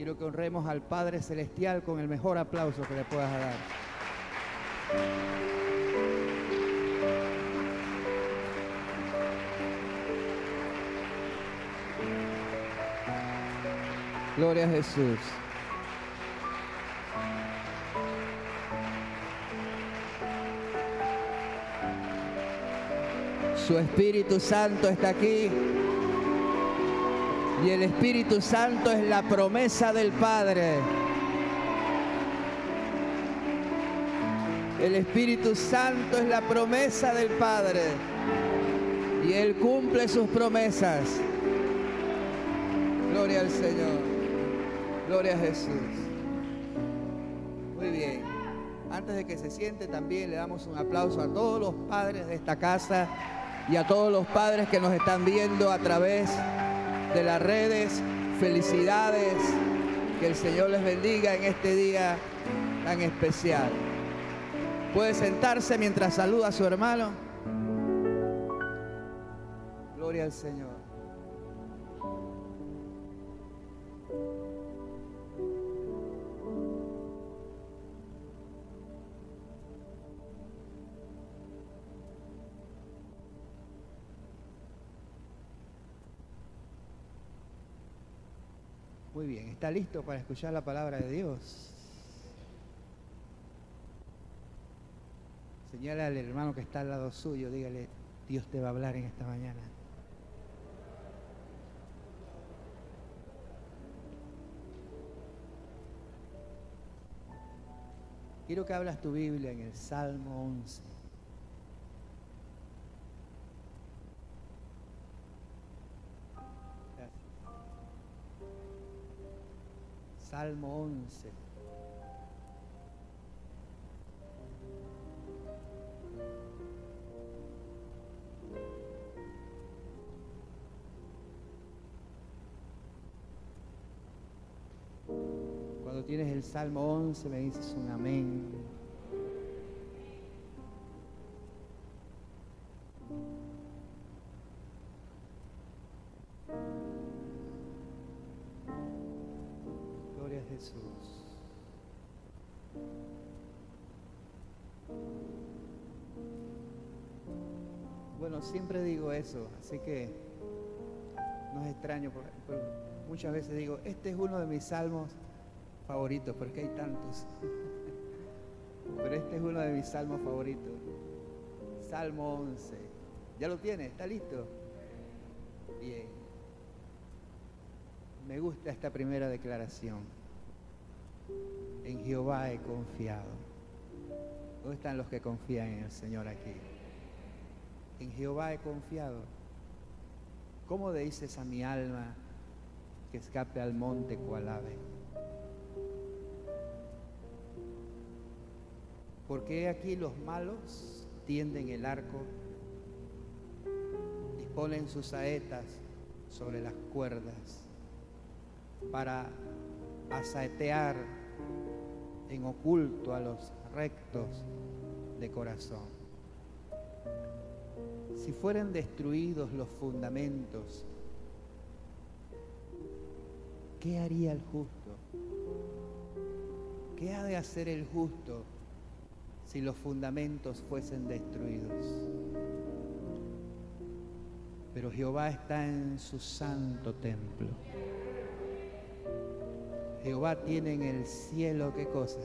Quiero que honremos al Padre Celestial con el mejor aplauso que le puedas dar. Gloria a Jesús. Su Espíritu Santo está aquí. Y el Espíritu Santo es la promesa del Padre. El Espíritu Santo es la promesa del Padre. Y Él cumple sus promesas. Gloria al Señor. Gloria a Jesús. Muy bien. Antes de que se siente también le damos un aplauso a todos los padres de esta casa y a todos los padres que nos están viendo a través de las redes. Felicidades. Que el Señor les bendiga en este día tan especial. Puede sentarse mientras saluda a su hermano. Gloria al Señor. ¿Está listo para escuchar la palabra de Dios? Señala al hermano que está al lado suyo, dígale, Dios te va a hablar en esta mañana. Quiero que hablas tu Biblia en el Salmo 11. Salmo 11. Cuando tienes el Salmo 11 me dices un amén. Siempre digo eso, así que no es extraño, porque, muchas veces digo, este es uno de mis salmos favoritos, porque hay tantos. Pero este es uno de mis salmos favoritos. Salmo 11. ¿Ya lo tiene? ¿Está listo? Bien. Me gusta esta primera declaración. En Jehová he confiado. ¿Dónde están los que confían en el Señor aquí? En Jehová he confiado. ¿Cómo dices a mi alma que escape al monte cual ave? Porque aquí los malos tienden el arco, disponen sus saetas sobre las cuerdas para asaetear en oculto a los rectos de corazón. Si fueren destruidos los fundamentos, ¿qué haría el justo? ¿Qué ha de hacer el justo si los fundamentos fuesen destruidos? Pero Jehová está en su santo templo. Jehová tiene en el cielo qué cosa?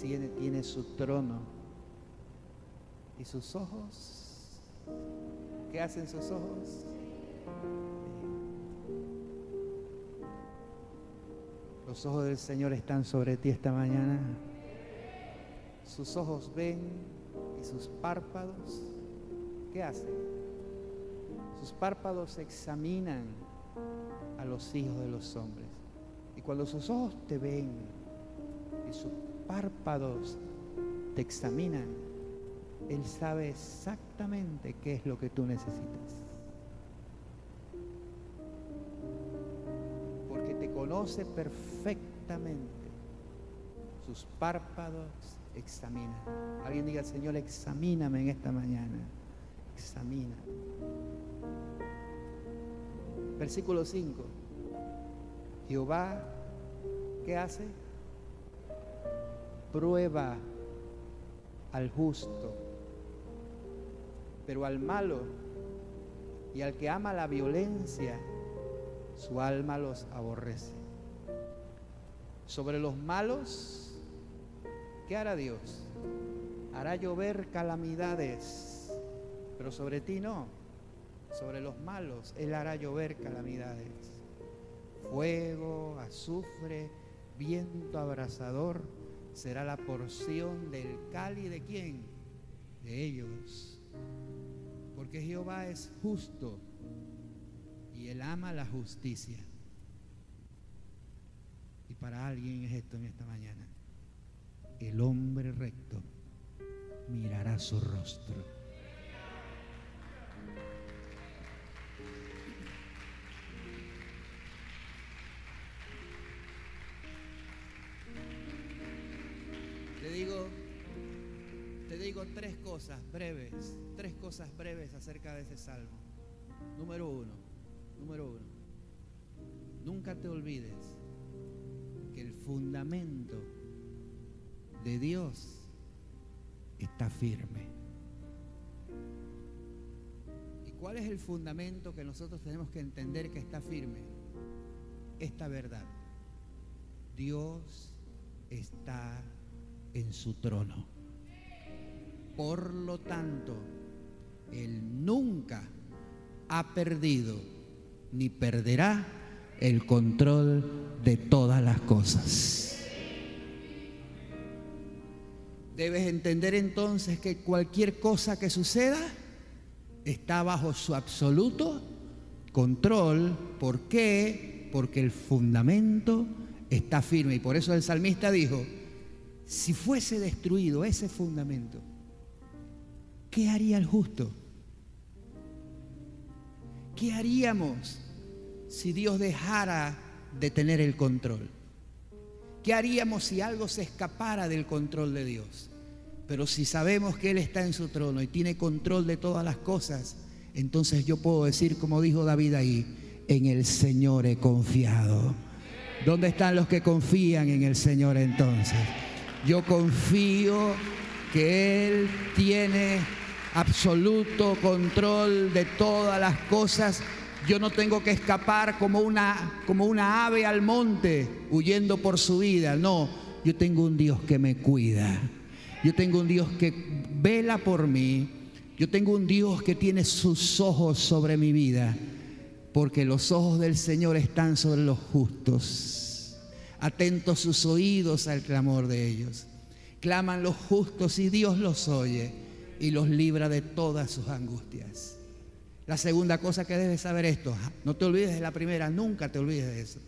Tiene, tiene su trono. ¿Y sus ojos? ¿Qué hacen sus ojos? Los ojos del Señor están sobre ti esta mañana. Sus ojos ven y sus párpados, ¿qué hacen? Sus párpados examinan a los hijos de los hombres. Y cuando sus ojos te ven y sus párpados te examinan, Él sabe exactamente qué es lo que tú necesitas. Porque te conoce perfectamente. Sus párpados examinan. Alguien diga, Señor, examíname en esta mañana. Examina. Versículo 5. Jehová, ¿qué hace? Prueba al justo, pero al malo y al que ama la violencia, su alma los aborrece. Sobre los malos, ¿qué hará Dios? Hará llover calamidades, pero sobre ti no. Sobre los malos, Él hará llover calamidades. Fuego, azufre, viento abrasador será la porción del cali de quién? De ellos. Porque Jehová es justo y Él ama la justicia. Y para alguien es esto en esta mañana. El hombre recto mirará su rostro. Te digo, digo tres cosas breves, tres cosas breves acerca de ese salmo. Número uno, número uno, nunca te olvides que el fundamento de Dios está firme. ¿Y cuál es el fundamento que nosotros tenemos que entender que está firme? Esta verdad. Dios está en su trono. Por lo tanto, Él nunca ha perdido ni perderá el control de todas las cosas. Debes entender entonces que cualquier cosa que suceda está bajo su absoluto control. ¿Por qué? Porque el fundamento está firme. Y por eso el salmista dijo, si fuese destruido ese fundamento, ¿qué haría el justo? ¿Qué haríamos si Dios dejara de tener el control? ¿Qué haríamos si algo se escapara del control de Dios? Pero si sabemos que Él está en su trono y tiene control de todas las cosas, entonces yo puedo decir, como dijo David ahí, en el Señor he confiado. ¿Dónde están los que confían en el Señor entonces? Yo confío que Él tiene absoluto control de todas las cosas yo no tengo que escapar como una, como una ave al monte huyendo por su vida. No, yo tengo un Dios que me cuida. Yo tengo un Dios que vela por mí. Yo tengo un Dios que tiene sus ojos sobre mi vida. Porque los ojos del Señor están sobre los justos. Atentos sus oídos al clamor de ellos. Claman los justos y Dios los oye y los libra de todas sus angustias. La segunda cosa que debes saber esto, no te olvides de la primera, nunca te olvides de eso.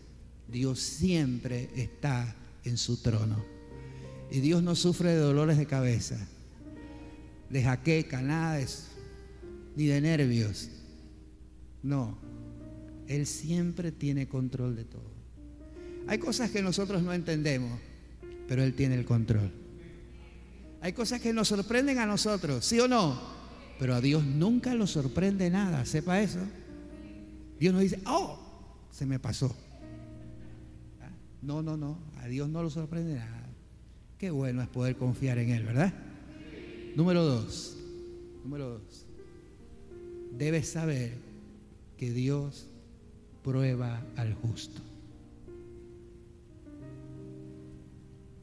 Dios siempre está en su trono. Y Dios no sufre de dolores de cabeza, de jaqueca, nada de eso, ni de nervios. No, Él siempre tiene control de todo. Hay cosas que nosotros no entendemos, pero Él tiene el control. Hay cosas que nos sorprenden a nosotros, ¿sí o no? Pero a Dios nunca lo sorprende nada, sepa eso. Dios no dice, oh, se me pasó. ¿Ah? No, no, no, a Dios no lo sorprende nada. Qué bueno es poder confiar en Él, ¿verdad? Número dos, número dos, debes saber que Dios prueba al justo.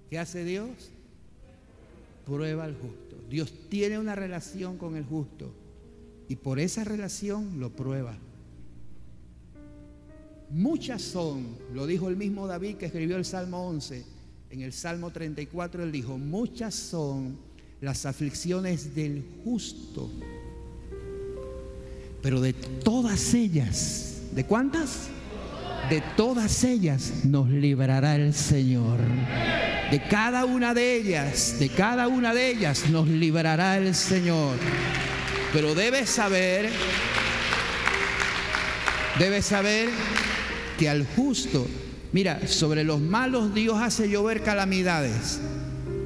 ¿Qué hace Dios? Prueba al justo. Dios tiene una relación con el justo y por esa relación lo prueba. Muchas son, lo dijo el mismo David que escribió el Salmo 11, en el Salmo 34 él dijo, muchas son las aflicciones del justo, pero de todas ellas, ¿de cuántas? De todas ellas nos librará el Señor. De cada una de ellas, de cada una de ellas nos librará el Señor. Pero debes saber, debes saber que al justo, mira, sobre los malos Dios hace llover calamidades,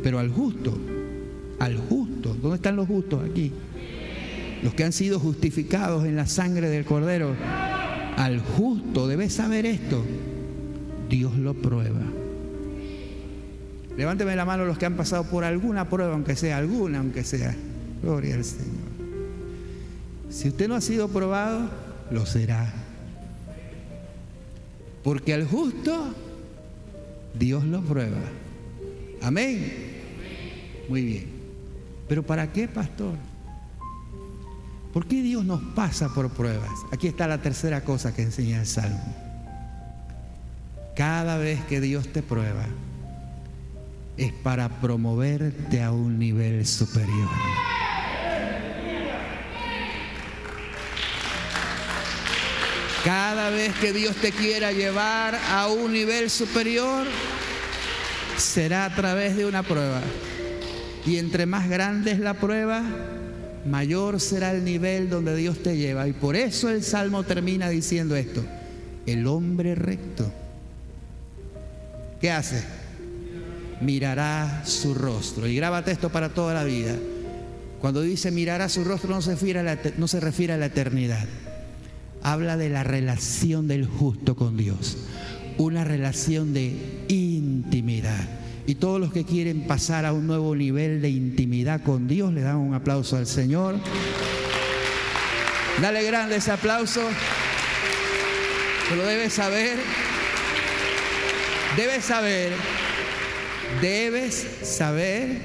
pero al justo, al justo, ¿dónde están los justos aquí? Los que han sido justificados en la sangre del Cordero, al justo, debes saber esto, Dios lo prueba. Levánteme la mano los que han pasado por alguna prueba, aunque sea alguna, aunque sea. Gloria al Señor. Si usted no ha sido probado, lo será. Porque al justo Dios lo prueba. Amén. Muy bien. Pero ¿para qué, pastor? ¿Por qué Dios nos pasa por pruebas? Aquí está la tercera cosa que enseña el Salmo. Cada vez que Dios te prueba, es para promoverte a un nivel superior. Cada vez que Dios te quiera llevar a un nivel superior, será a través de una prueba. Y entre más grande es la prueba, mayor será el nivel donde Dios te lleva. Y por eso el Salmo termina diciendo esto. El hombre recto, ¿qué hace? Mirará su rostro. Y grábate esto para toda la vida. Cuando dice mirará su rostro no se refiere a la, no se refiere a la eternidad habla de la relación del justo con Dios, una relación de intimidad. Y todos los que quieren pasar a un nuevo nivel de intimidad con Dios, le dan un aplauso al Señor. Dale grande ese aplauso. Pero debes saber, debes saber, debes saber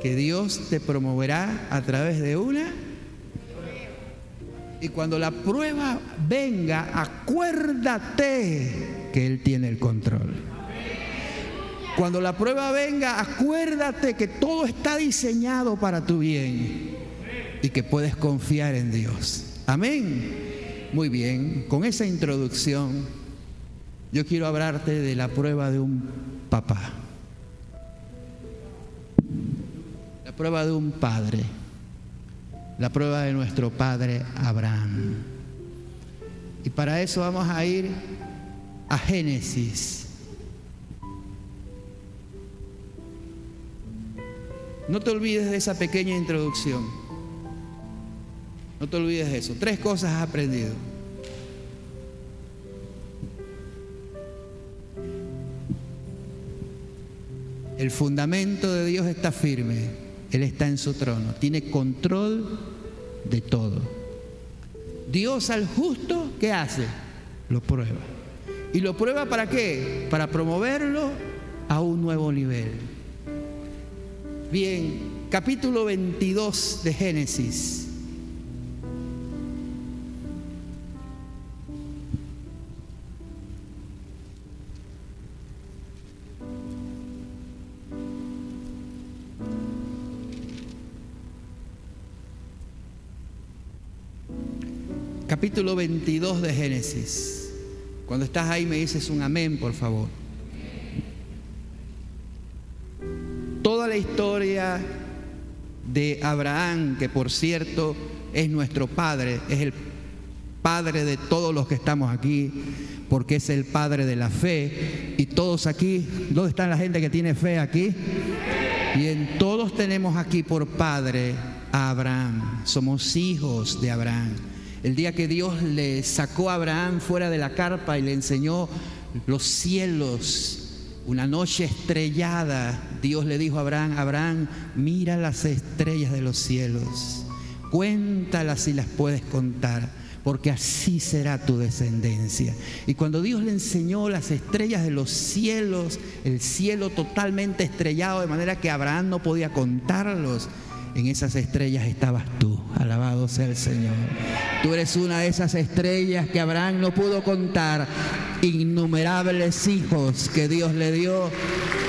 que Dios te promoverá a través de una y cuando la prueba venga, acuérdate que Él tiene el control. Cuando la prueba venga, acuérdate que todo está diseñado para tu bien y que puedes confiar en Dios. Amén. Muy bien, con esa introducción, yo quiero hablarte de la prueba de un papá. La prueba de un padre la prueba de nuestro padre Abraham. Y para eso vamos a ir a Génesis. No te olvides de esa pequeña introducción. No te olvides de eso. Tres cosas has aprendido. El fundamento de Dios está firme. Él está en su trono, tiene control de todo. Dios al justo, ¿qué hace? Lo prueba. ¿Y lo prueba para qué? Para promoverlo a un nuevo nivel. Bien, capítulo 22 de Génesis. capítulo 22 de Génesis. Cuando estás ahí me dices un amén, por favor. Toda la historia de Abraham, que por cierto es nuestro padre, es el padre de todos los que estamos aquí, porque es el padre de la fe. Y todos aquí, ¿dónde están la gente que tiene fe aquí? Y en todos tenemos aquí por padre a Abraham. Somos hijos de Abraham. El día que Dios le sacó a Abraham fuera de la carpa y le enseñó los cielos, una noche estrellada, Dios le dijo a Abraham, Abraham, mira las estrellas de los cielos, cuéntalas si las puedes contar, porque así será tu descendencia. Y cuando Dios le enseñó las estrellas de los cielos, el cielo totalmente estrellado, de manera que Abraham no podía contarlos, en esas estrellas estabas tú. Alabado sea el Señor. Tú eres una de esas estrellas que Abraham no pudo contar. Innumerables hijos que Dios le dio.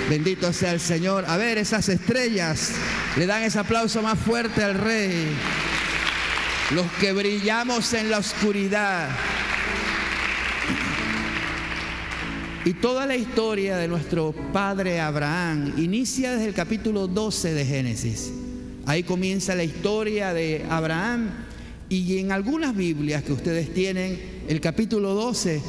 Bendito sea el Señor. A ver, esas estrellas le dan ese aplauso más fuerte al Rey. Los que brillamos en la oscuridad. Y toda la historia de nuestro padre Abraham inicia desde el capítulo 12 de Génesis. Ahí comienza la historia de Abraham y en algunas Biblias que ustedes tienen, el capítulo 12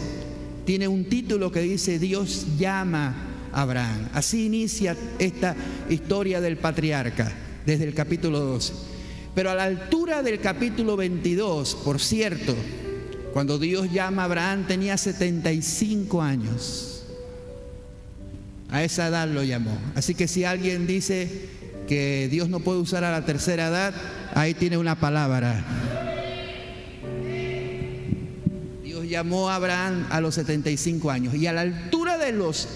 tiene un título que dice Dios llama Abraham. Así inicia esta historia del patriarca desde el capítulo 12. Pero a la altura del capítulo 22, por cierto, cuando Dios llama a Abraham tenía 75 años. A esa edad lo llamó. Así que si alguien dice que Dios no puede usar a la tercera edad, ahí tiene una palabra. Dios llamó a Abraham a los 75 años y a la altura de los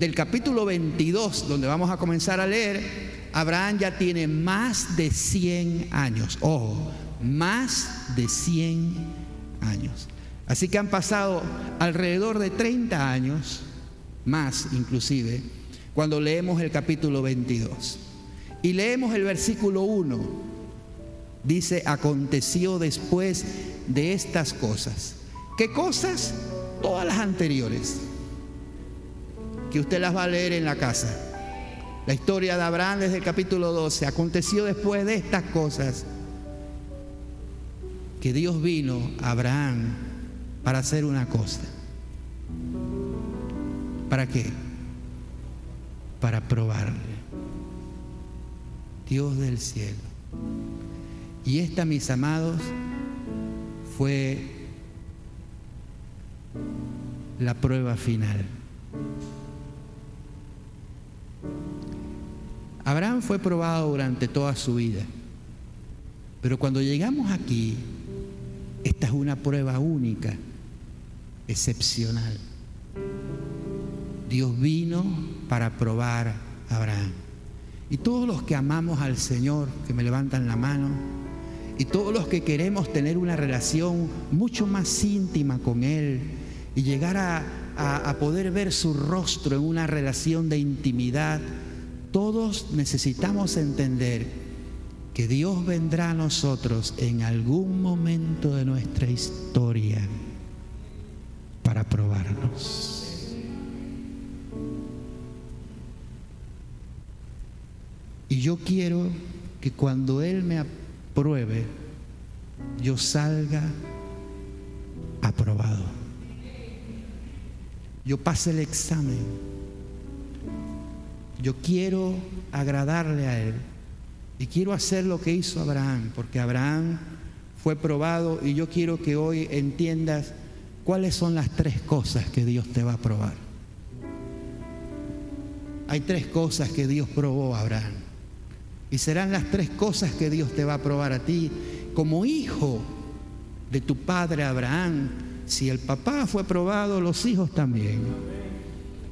del capítulo 22, donde vamos a comenzar a leer, Abraham ya tiene más de 100 años. Ojo, más de 100 años. Así que han pasado alrededor de 30 años, más inclusive, cuando leemos el capítulo 22. Y leemos el versículo 1. Dice, aconteció después de estas cosas. ¿Qué cosas? Todas las anteriores, que usted las va a leer en la casa. La historia de Abraham desde el capítulo 12. Aconteció después de estas cosas que Dios vino a Abraham para hacer una cosa. ¿Para qué? Para probarle. Dios del cielo. Y esta, mis amados, fue la prueba final. Abraham fue probado durante toda su vida, pero cuando llegamos aquí, esta es una prueba única, excepcional. Dios vino para probar a Abraham. Y todos los que amamos al Señor, que me levantan la mano, y todos los que queremos tener una relación mucho más íntima con Él y llegar a, a, poder ver su rostro en una relación de intimidad, todos necesitamos entender que Dios vendrá a nosotros en algún momento de nuestra historia para probarnos. Y yo quiero que cuando Él me apruebe, yo salga aprobado. Yo pase el examen. Yo quiero agradarle a Él. Y quiero hacer lo que hizo Abraham, porque Abraham fue probado y yo quiero que hoy entiendas cuáles son las tres cosas que Dios te va a probar. Hay tres cosas que Dios probó a Abraham. Y serán las tres cosas que Dios te va a probar a ti como hijo de tu padre Abraham. Si el papá fue probado, los hijos también.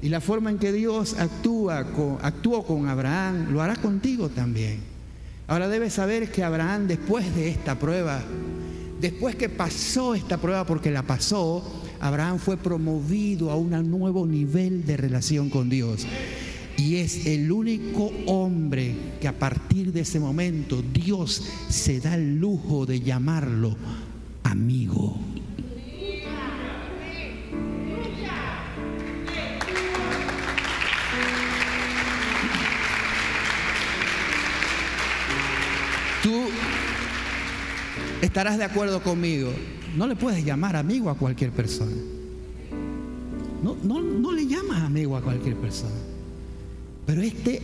Y la forma en que Dios actúa actuó con Abraham, lo hará contigo también. Ahora debes saber que Abraham después de esta prueba, después que pasó esta prueba porque la pasó, Abraham fue promovido a un nuevo nivel de relación con Dios. Y es el único hombre que a partir de ese momento Dios se da el lujo de llamarlo amigo. Tú estarás de acuerdo conmigo. No le puedes llamar amigo a cualquier persona. No, no, no le llamas amigo a cualquier persona. Pero este,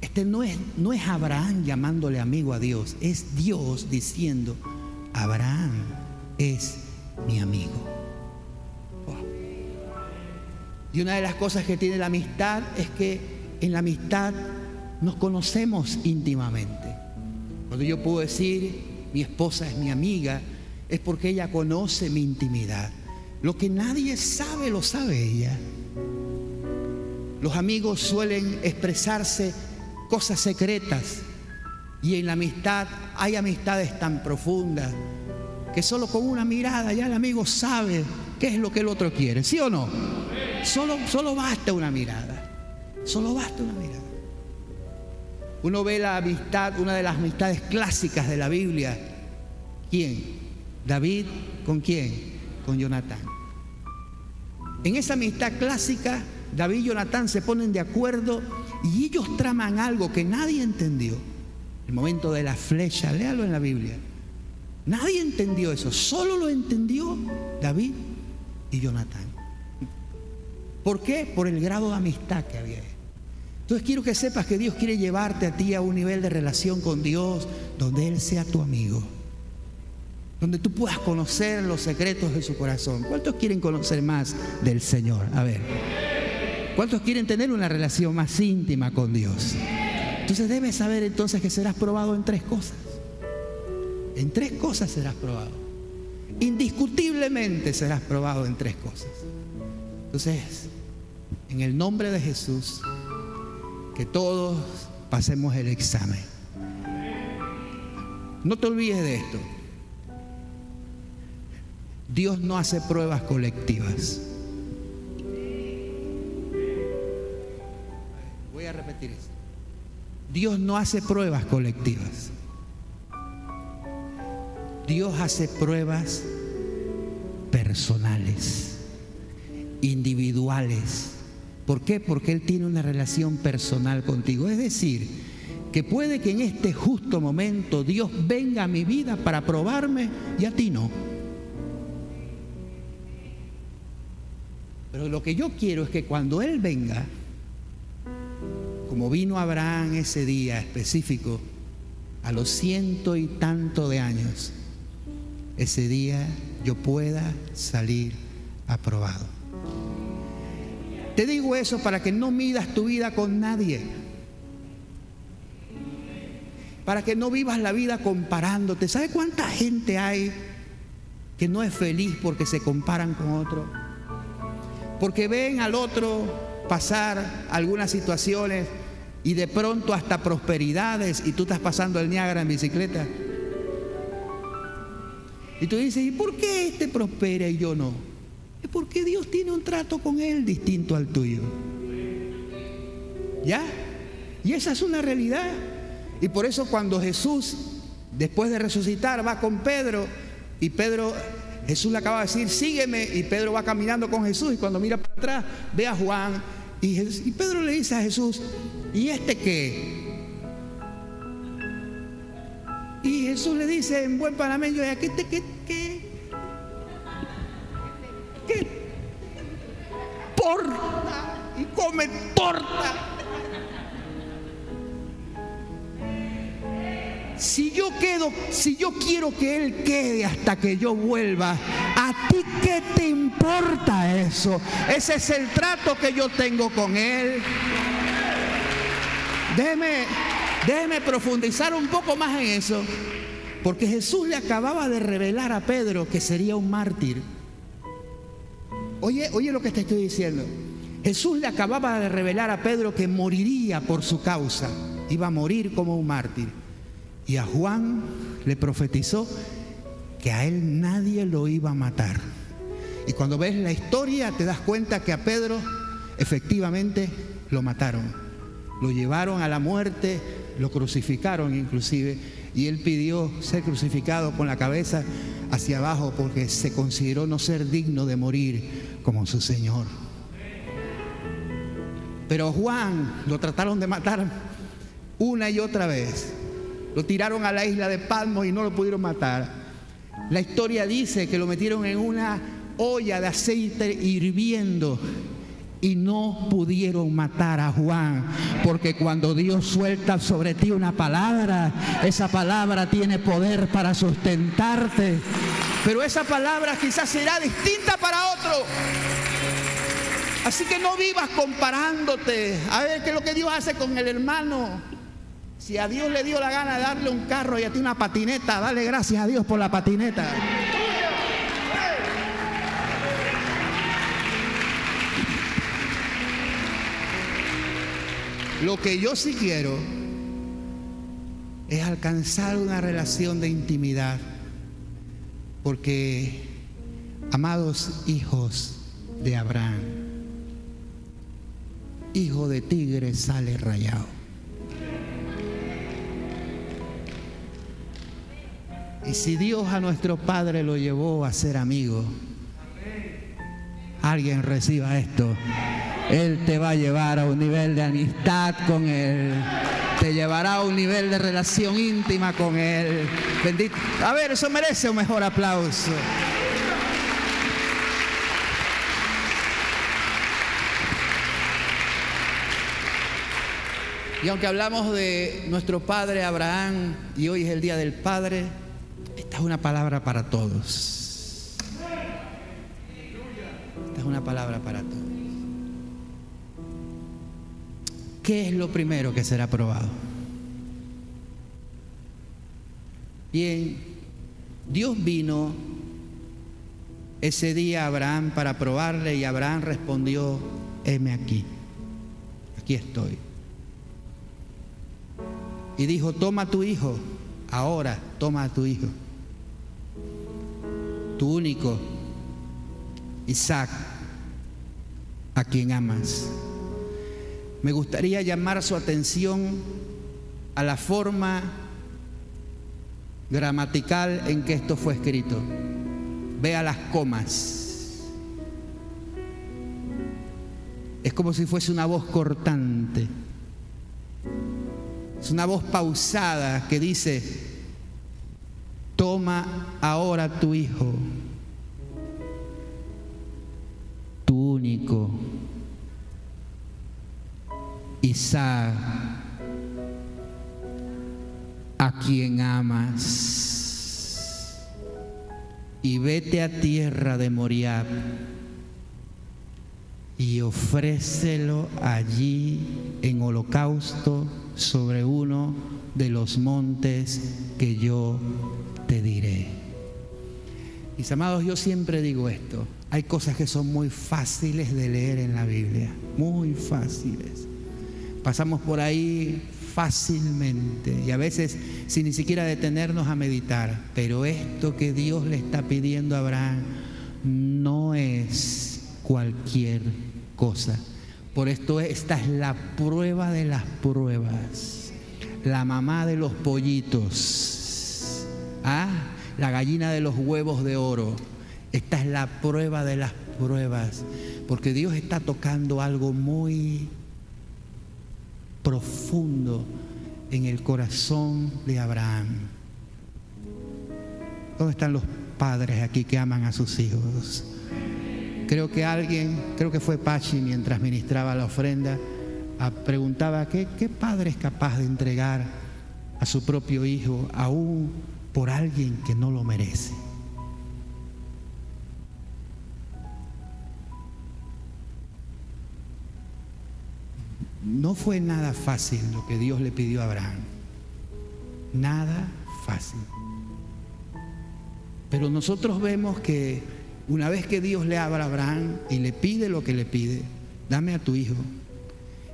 este no, es, no es Abraham llamándole amigo a Dios, es Dios diciendo, Abraham es mi amigo. Y una de las cosas que tiene la amistad es que en la amistad nos conocemos íntimamente. Cuando yo puedo decir, mi esposa es mi amiga, es porque ella conoce mi intimidad. Lo que nadie sabe, lo sabe ella. Los amigos suelen expresarse cosas secretas y en la amistad hay amistades tan profundas que solo con una mirada ya el amigo sabe qué es lo que el otro quiere, ¿sí o no? Solo, solo basta una mirada, solo basta una mirada. Uno ve la amistad, una de las amistades clásicas de la Biblia. ¿Quién? David, ¿con quién? Con Jonatán. En esa amistad clásica David y Jonatán se ponen de acuerdo y ellos traman algo que nadie entendió. El momento de la flecha, léalo en la Biblia. Nadie entendió eso, solo lo entendió David y Jonatán. ¿Por qué? Por el grado de amistad que había. Entonces quiero que sepas que Dios quiere llevarte a ti a un nivel de relación con Dios donde Él sea tu amigo, donde tú puedas conocer los secretos de su corazón. ¿Cuántos quieren conocer más del Señor? A ver. ¿Cuántos quieren tener una relación más íntima con Dios? Entonces debes saber entonces que serás probado en tres cosas. En tres cosas serás probado. Indiscutiblemente serás probado en tres cosas. Entonces, en el nombre de Jesús, que todos pasemos el examen. No te olvides de esto. Dios no hace pruebas colectivas. Voy a repetir eso. Dios no hace pruebas colectivas. Dios hace pruebas personales, individuales. ¿Por qué? Porque Él tiene una relación personal contigo. Es decir, que puede que en este justo momento Dios venga a mi vida para probarme y a ti no. Pero lo que yo quiero es que cuando Él venga, como vino Abraham ese día específico, a los ciento y tanto de años, ese día yo pueda salir aprobado. Te digo eso para que no midas tu vida con nadie. Para que no vivas la vida comparándote. ¿Sabe cuánta gente hay que no es feliz porque se comparan con otro? Porque ven al otro pasar algunas situaciones y de pronto hasta prosperidades y tú estás pasando el Niágara en bicicleta. Y tú dices, ¿y por qué este prospera y yo no? Porque Dios tiene un trato con él distinto al tuyo. ¿Ya? Y esa es una realidad. Y por eso cuando Jesús, después de resucitar, va con Pedro y Pedro, Jesús le acaba de decir, sígueme, y Pedro va caminando con Jesús y cuando mira para atrás ve a Juan y, y Pedro le dice a Jesús, ¿y este qué? Y Jesús le dice en buen panameño, ¿qué, te, qué, qué, qué porta? Y come torta. Si yo quedo, si yo quiero que Él quede hasta que yo vuelva, ¿a ti qué te importa eso? Ese es el trato que yo tengo con Él. Déjeme profundizar un poco más en eso, porque Jesús le acababa de revelar a Pedro que sería un mártir. Oye, oye lo que te estoy diciendo. Jesús le acababa de revelar a Pedro que moriría por su causa, iba a morir como un mártir. Y a Juan le profetizó que a él nadie lo iba a matar. Y cuando ves la historia te das cuenta que a Pedro efectivamente lo mataron. Lo llevaron a la muerte, lo crucificaron inclusive, y él pidió ser crucificado con la cabeza hacia abajo porque se consideró no ser digno de morir como su Señor. Pero Juan lo trataron de matar una y otra vez. Lo tiraron a la isla de Patmos y no lo pudieron matar. La historia dice que lo metieron en una olla de aceite hirviendo y no pudieron matar a Juan, porque cuando Dios suelta sobre ti una palabra, esa palabra tiene poder para sustentarte, pero esa palabra quizás será distinta para otro. Así que no vivas comparándote. A ver qué es lo que Dios hace con el hermano. Si a Dios le dio la gana de darle un carro y a ti una patineta, dale gracias a Dios por la patineta. Lo que yo sí quiero es alcanzar una relación de intimidad, porque, amados hijos de Abraham, hijo de tigre sale rayado. Y si Dios a nuestro Padre lo llevó a ser amigo, alguien reciba esto. Él te va a llevar a un nivel de amistad con Él. Te llevará a un nivel de relación íntima con Él. Bendito. A ver, eso merece un mejor aplauso. Y aunque hablamos de nuestro padre Abraham y hoy es el día del padre, esta es una palabra para todos. Esta es una palabra para todos. ¿Qué es lo primero que será probado? Bien, Dios vino ese día a Abraham para probarle y Abraham respondió, heme aquí, aquí estoy. Y dijo, toma tu hijo, ahora toma a tu hijo, tu único, Isaac, a quien amas. Me gustaría llamar su atención a la forma gramatical en que esto fue escrito. Vea las comas. Es como si fuese una voz cortante. Es una voz pausada que dice, toma ahora tu hijo, A quien amas, y vete a tierra de Moriab y ofrécelo allí en holocausto sobre uno de los montes que yo te diré. Mis amados, yo siempre digo esto, hay cosas que son muy fáciles de leer en la Biblia, muy fáciles. Pasamos por ahí fácilmente y a veces sin ni siquiera detenernos a meditar, pero esto que Dios le está pidiendo a Abraham no es cualquier cosa. Por esto esta es la prueba de las pruebas, la mamá de los pollitos, ¿ah? la gallina de los huevos de oro. Esta es la prueba de las pruebas, porque Dios está tocando algo muy profundo en el corazón de Abraham. ¿Dónde están los padres aquí que aman a sus hijos? Creo que alguien, creo que fue Pachi mientras ministraba la ofrenda, preguntaba ¿qué, qué padre es capaz de entregar a su propio hijo aún por alguien que no lo merece. No fue nada fácil lo que Dios le pidió a Abraham. Nada fácil. Pero nosotros vemos que una vez que Dios le habla a Abraham y le pide lo que le pide, dame a tu hijo.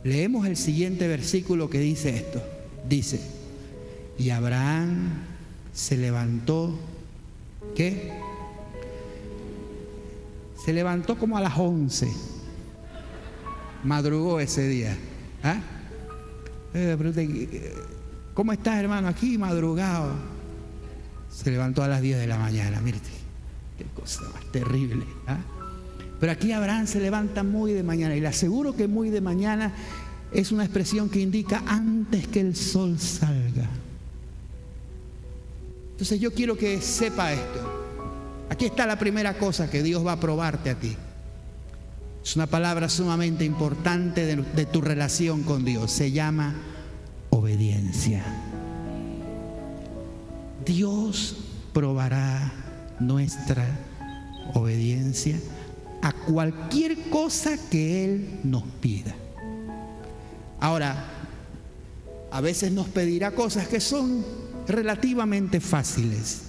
Leemos el siguiente versículo que dice esto. Dice, y Abraham se levantó, ¿qué? Se levantó como a las 11. Madrugó ese día. ¿Ah? Eh, ¿Cómo estás, hermano? Aquí madrugado. Se levantó a las 10 de la mañana, mírate. Qué cosa más terrible. ¿ah? Pero aquí Abraham se levanta muy de mañana. Y le aseguro que muy de mañana es una expresión que indica antes que el sol salga. Entonces yo quiero que sepa esto. Aquí está la primera cosa que Dios va a probarte a ti. Es una palabra sumamente importante de, tu relación con Dios. Se llama obediencia. Dios probará nuestra obediencia a cualquier cosa que Él nos pida. Ahora, a veces nos pedirá cosas que son relativamente fáciles,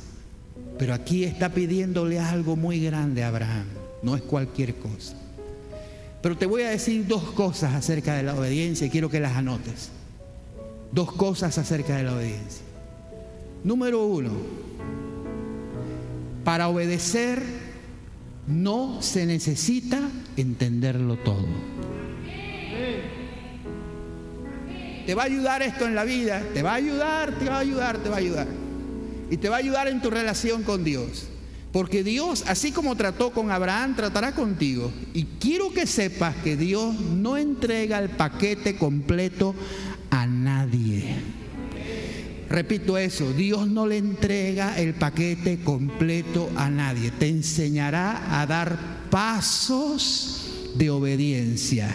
pero aquí está pidiéndole algo muy grande a Abraham, no es cualquier cosa. Pero te voy a decir dos cosas acerca de la obediencia y quiero que las anotes. Dos cosas acerca de la obediencia. Número uno, para obedecer no se necesita entenderlo todo. Te va a ayudar esto en la vida, te va a ayudar, te va a ayudar, te va a ayudar. Y te va a ayudar en tu relación con Dios. Porque Dios, así como trató con Abraham, tratará contigo. Y quiero que sepas que Dios no entrega el paquete completo a nadie. Repito eso, Dios no le entrega el paquete completo a nadie. Te enseñará a dar pasos de obediencia.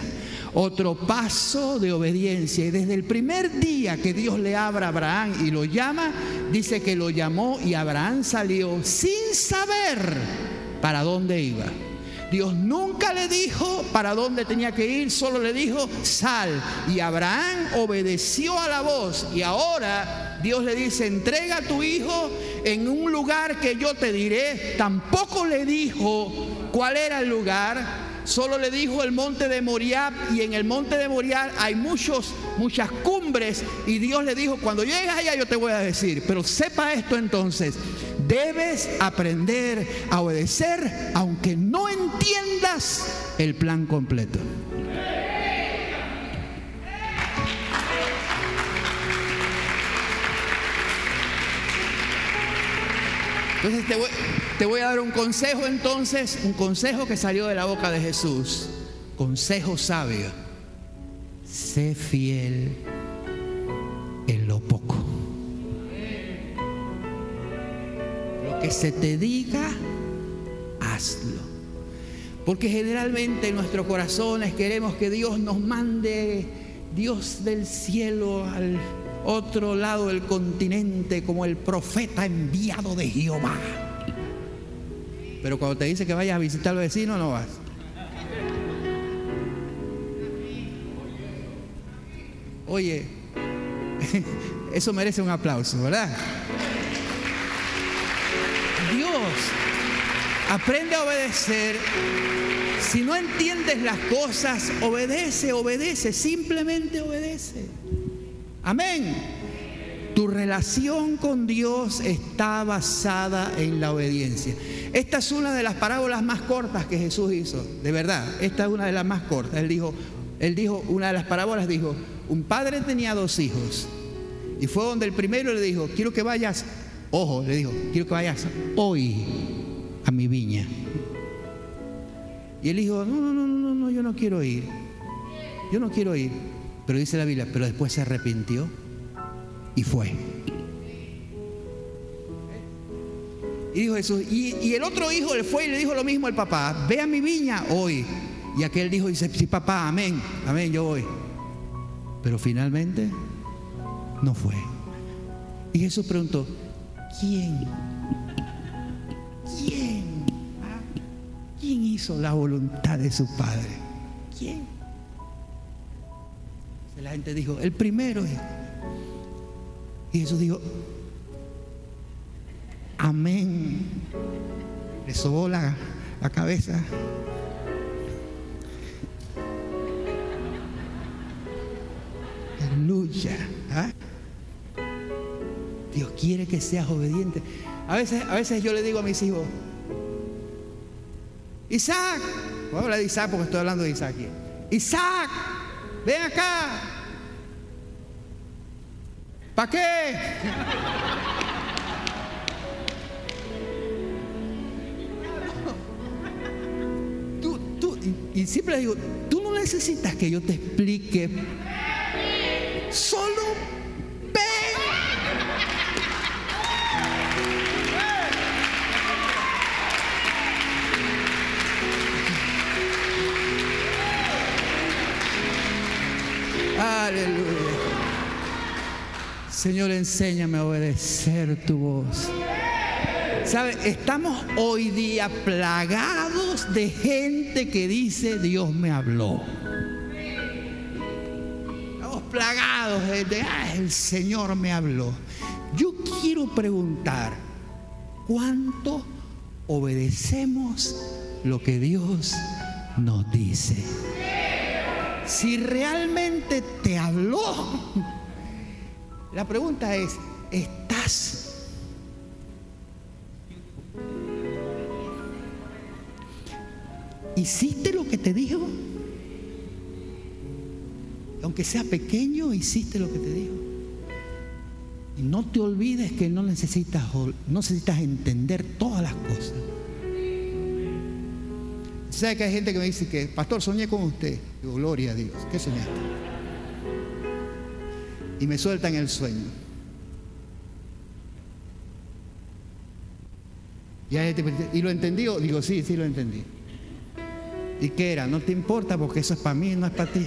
Otro paso de obediencia. Y desde el primer día que Dios le abra a Abraham y lo llama, dice que lo llamó y Abraham salió sin saber para dónde iba. Dios nunca le dijo para dónde tenía que ir, solo le dijo, sal. Y Abraham obedeció a la voz. Y ahora Dios le dice, entrega a tu hijo en un lugar que yo te diré. Tampoco le dijo cuál era el lugar solo le dijo el monte de Moriab y en el monte de Moriab hay muchos, muchas cumbres y Dios le dijo, cuando llegues allá yo te voy a decir, pero sepa esto entonces, debes aprender a obedecer aunque no entiendas el plan completo. Entonces te voy, a dar un consejo entonces, un consejo que salió de la boca de Jesús. Consejo sabio. Sé fiel en lo poco. Lo que se te diga, hazlo. Porque generalmente en nuestros corazones queremos que Dios nos mande, Dios del cielo al otro lado del continente como el profeta enviado de Jehová. Pero cuando te dice que vayas a visitar al vecino, no vas. Oye, eso merece un aplauso, ¿verdad? Dios aprende a obedecer. Si no entiendes las cosas, obedece, obedece, simplemente obedece. Amén. Tu relación con Dios está basada en la obediencia. Esta es una de las parábolas más cortas que Jesús hizo, de verdad. Esta es una de las más cortas. Él dijo, él dijo, una de las parábolas dijo, un padre tenía dos hijos y fue donde el primero le dijo, quiero que vayas, ojo, le dijo, quiero que vayas hoy a mi viña. Y él dijo, no, no, no, no, no, yo no quiero ir. Yo no quiero ir. Pero dice la Biblia, pero después se arrepintió y fue. Y dijo Jesús, y, el otro hijo le fue y le dijo lo mismo al papá, ve a mi viña hoy. Y aquel dijo, dice, sí papá, amén, amén, yo voy. Pero finalmente no fue. Y Jesús preguntó, ¿quién? ¿Quién? ¿Ah? ¿Quién hizo la voluntad de su padre? ¿Quién? La gente dijo, el primero. Y Jesús dijo, amén. Le sobó la, la cabeza. Aleluya. ¿ah? Dios quiere que seas obediente. A veces, a veces yo le digo a mis hijos, Isaac, voy a hablar de Isaac porque estoy hablando de Isaac aquí. Isaac, ven acá. ¿Para qué? Tú, tú, y, siempre digo, tú no necesitas que yo te explique. Solo Aleluya. Señor, enséñame a obedecer tu voz. ¿Sabe? Estamos hoy día plagados de gente que dice, Dios me habló. Estamos plagados de, ah, el Señor me habló. Yo quiero preguntar, ¿cuánto obedecemos lo que Dios nos dice? Si realmente te habló, la pregunta es, ¿estás ¿Hiciste lo que te dijo? Aunque sea pequeño, hiciste lo que te dijo. Y no te olvides que no necesitas, no necesitas entender todas las cosas. ¿Sabe que hay gente que me dice que, pastor, soñé con usted? Digo, gloria a Dios. ¿Qué soñaste? y me sueltan el sueño. Y, lo entendió, digo, sí, sí lo entendí. ¿Y qué era? No te importa porque eso es para mí, no es para ti.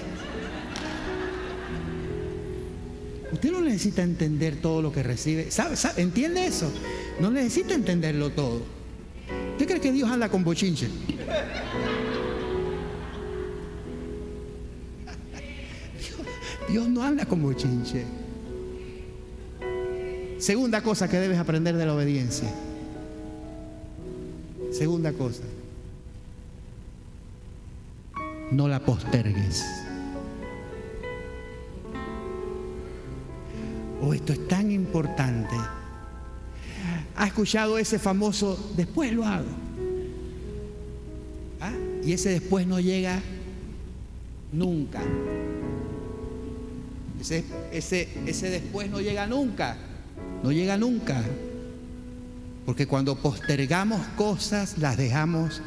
Usted no necesita entender todo lo que recibe. ¿Sabe, ¿Entiende eso? No necesita entenderlo todo. ¿Usted cree que Dios anda con bochinche? Dios no anda con bochinche. Segunda cosa que debes aprender de la obediencia. Segunda cosa. No la postergues. Oh, esto es tan importante. ¿Ha escuchado ese famoso después lo hago? ¿Ah? Y ese después no llega nunca. Ese, ese, ese después no llega nunca. No llega nunca. Porque cuando postergamos cosas, las dejamos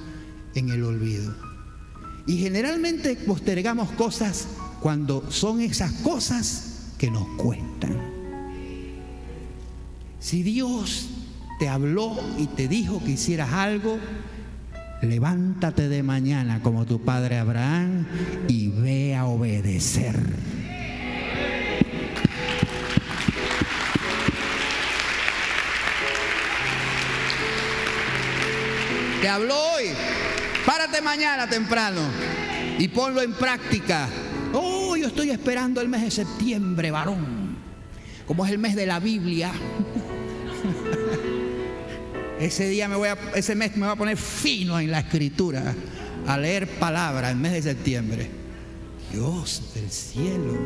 en el olvido. Y generalmente postergamos cosas cuando son esas cosas que nos cuentan. Si Dios te habló y te dijo que hicieras algo, levántate de mañana como tu padre Abraham y ve a obedecer. Te habló hoy. Párate mañana temprano y ponlo en práctica. Oh, yo estoy esperando el mes de septiembre, varón. Como es el mes de la Biblia. Ese día me voy a, ese mes me voy a poner fino en la escritura, a leer palabra el mes de septiembre. Dios del cielo.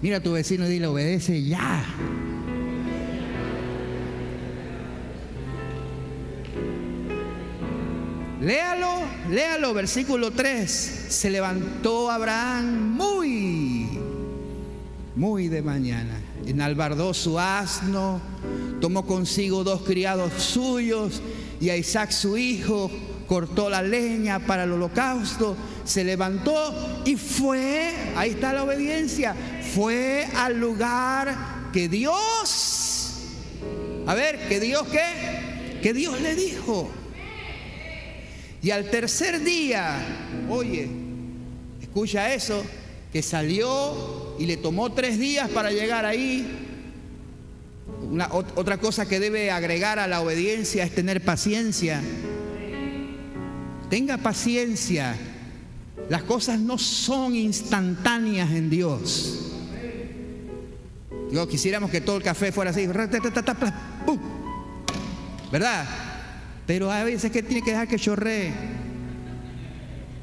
Mira a tu vecino y dile, obedece ya. Léalo, léalo, versículo 3. Se levantó Abraham muy, muy de mañana. Enalbardó su asno, tomó consigo dos criados suyos y a Isaac su hijo, cortó la leña para el holocausto, se levantó y fue, ahí está la obediencia, fue al lugar que Dios, a ver, que Dios qué, que Dios le dijo. Y al tercer día, oye, escucha eso, que salió y le tomó tres días para llegar ahí. Otra cosa que debe agregar a la obediencia es tener paciencia. Tenga paciencia. Las cosas no son instantáneas en Dios. Yo quisiéramos que todo el café fuera así, ¿verdad? Pero hay veces que tiene que dejar que chorree.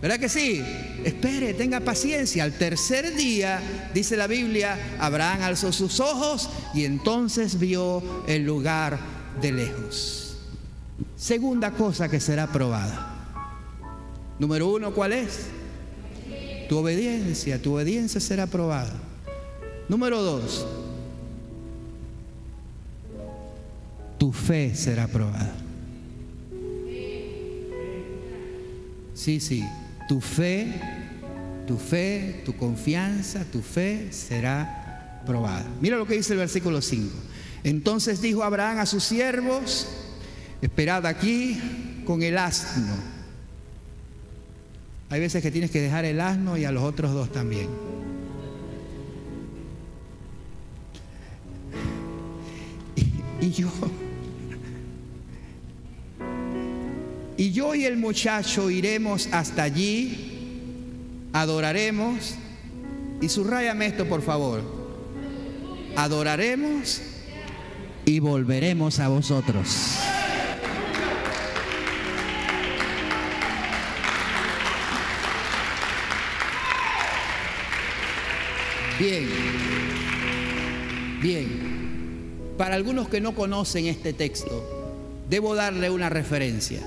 ¿Verdad que sí? Espere, tenga paciencia. Al tercer día, dice la Biblia, Abraham alzó sus ojos y entonces vio el lugar de lejos. Segunda cosa que será probada. Número uno, ¿cuál es? Tu obediencia, tu obediencia será probada. Número dos, tu fe será probada. Sí, sí, tu fe, tu fe, tu confianza, tu fe será probada. Mira lo que dice el versículo 5. Entonces dijo Abraham a sus siervos, esperad aquí con el asno. Hay veces que tienes que dejar el asno y a los otros dos también. Y, y yo Y yo y el muchacho iremos hasta allí, adoraremos, y subrayame esto por favor, adoraremos y volveremos a vosotros. Bien, bien. Para algunos que no conocen este texto, debo darle una referencia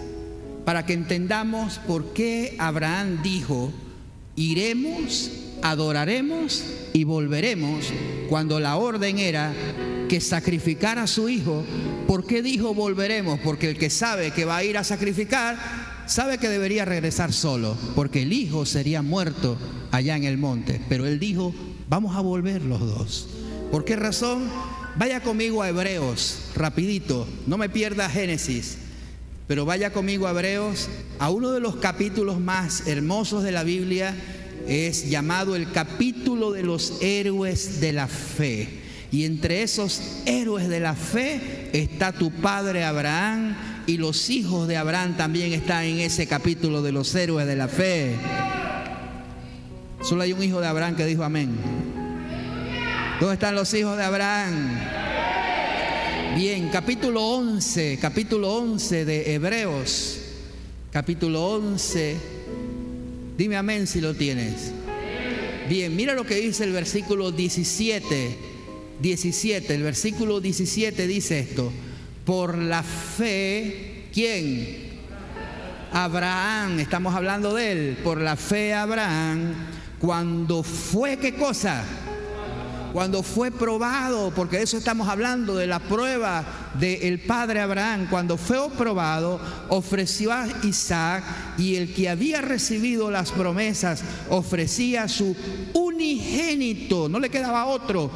para que entendamos por qué Abraham dijo, iremos, adoraremos y volveremos, cuando la orden era que sacrificara a su hijo. ¿Por qué dijo volveremos? Porque el que sabe que va a ir a sacrificar, sabe que debería regresar solo, porque el hijo sería muerto allá en el monte. Pero él dijo, vamos a volver los dos. ¿Por qué razón? Vaya conmigo a Hebreos, rapidito, no me pierda Génesis. Pero vaya conmigo a Hebreos, a uno de los capítulos más hermosos de la Biblia, es llamado el capítulo de los héroes de la fe. Y entre esos héroes de la fe está tu padre Abraham, y los hijos de Abraham también están en ese capítulo de los héroes de la fe. Solo hay un hijo de Abraham que dijo amén. ¿Dónde están los hijos de Abraham? Bien, capítulo 11, capítulo 11 de Hebreos, capítulo 11. Dime amén si lo tienes. Bien, mira lo que dice el versículo 17. 17, el versículo 17 dice esto. Por la fe, ¿quién? Abraham, estamos hablando de él. Por la fe Abraham, cuando fue, ¿qué cosa? Cuando fue probado, porque de eso estamos hablando, de la prueba del padre Abraham, cuando fue probado, ofreció a Isaac y el que había recibido las promesas ofrecía su unigénito, no le quedaba otro.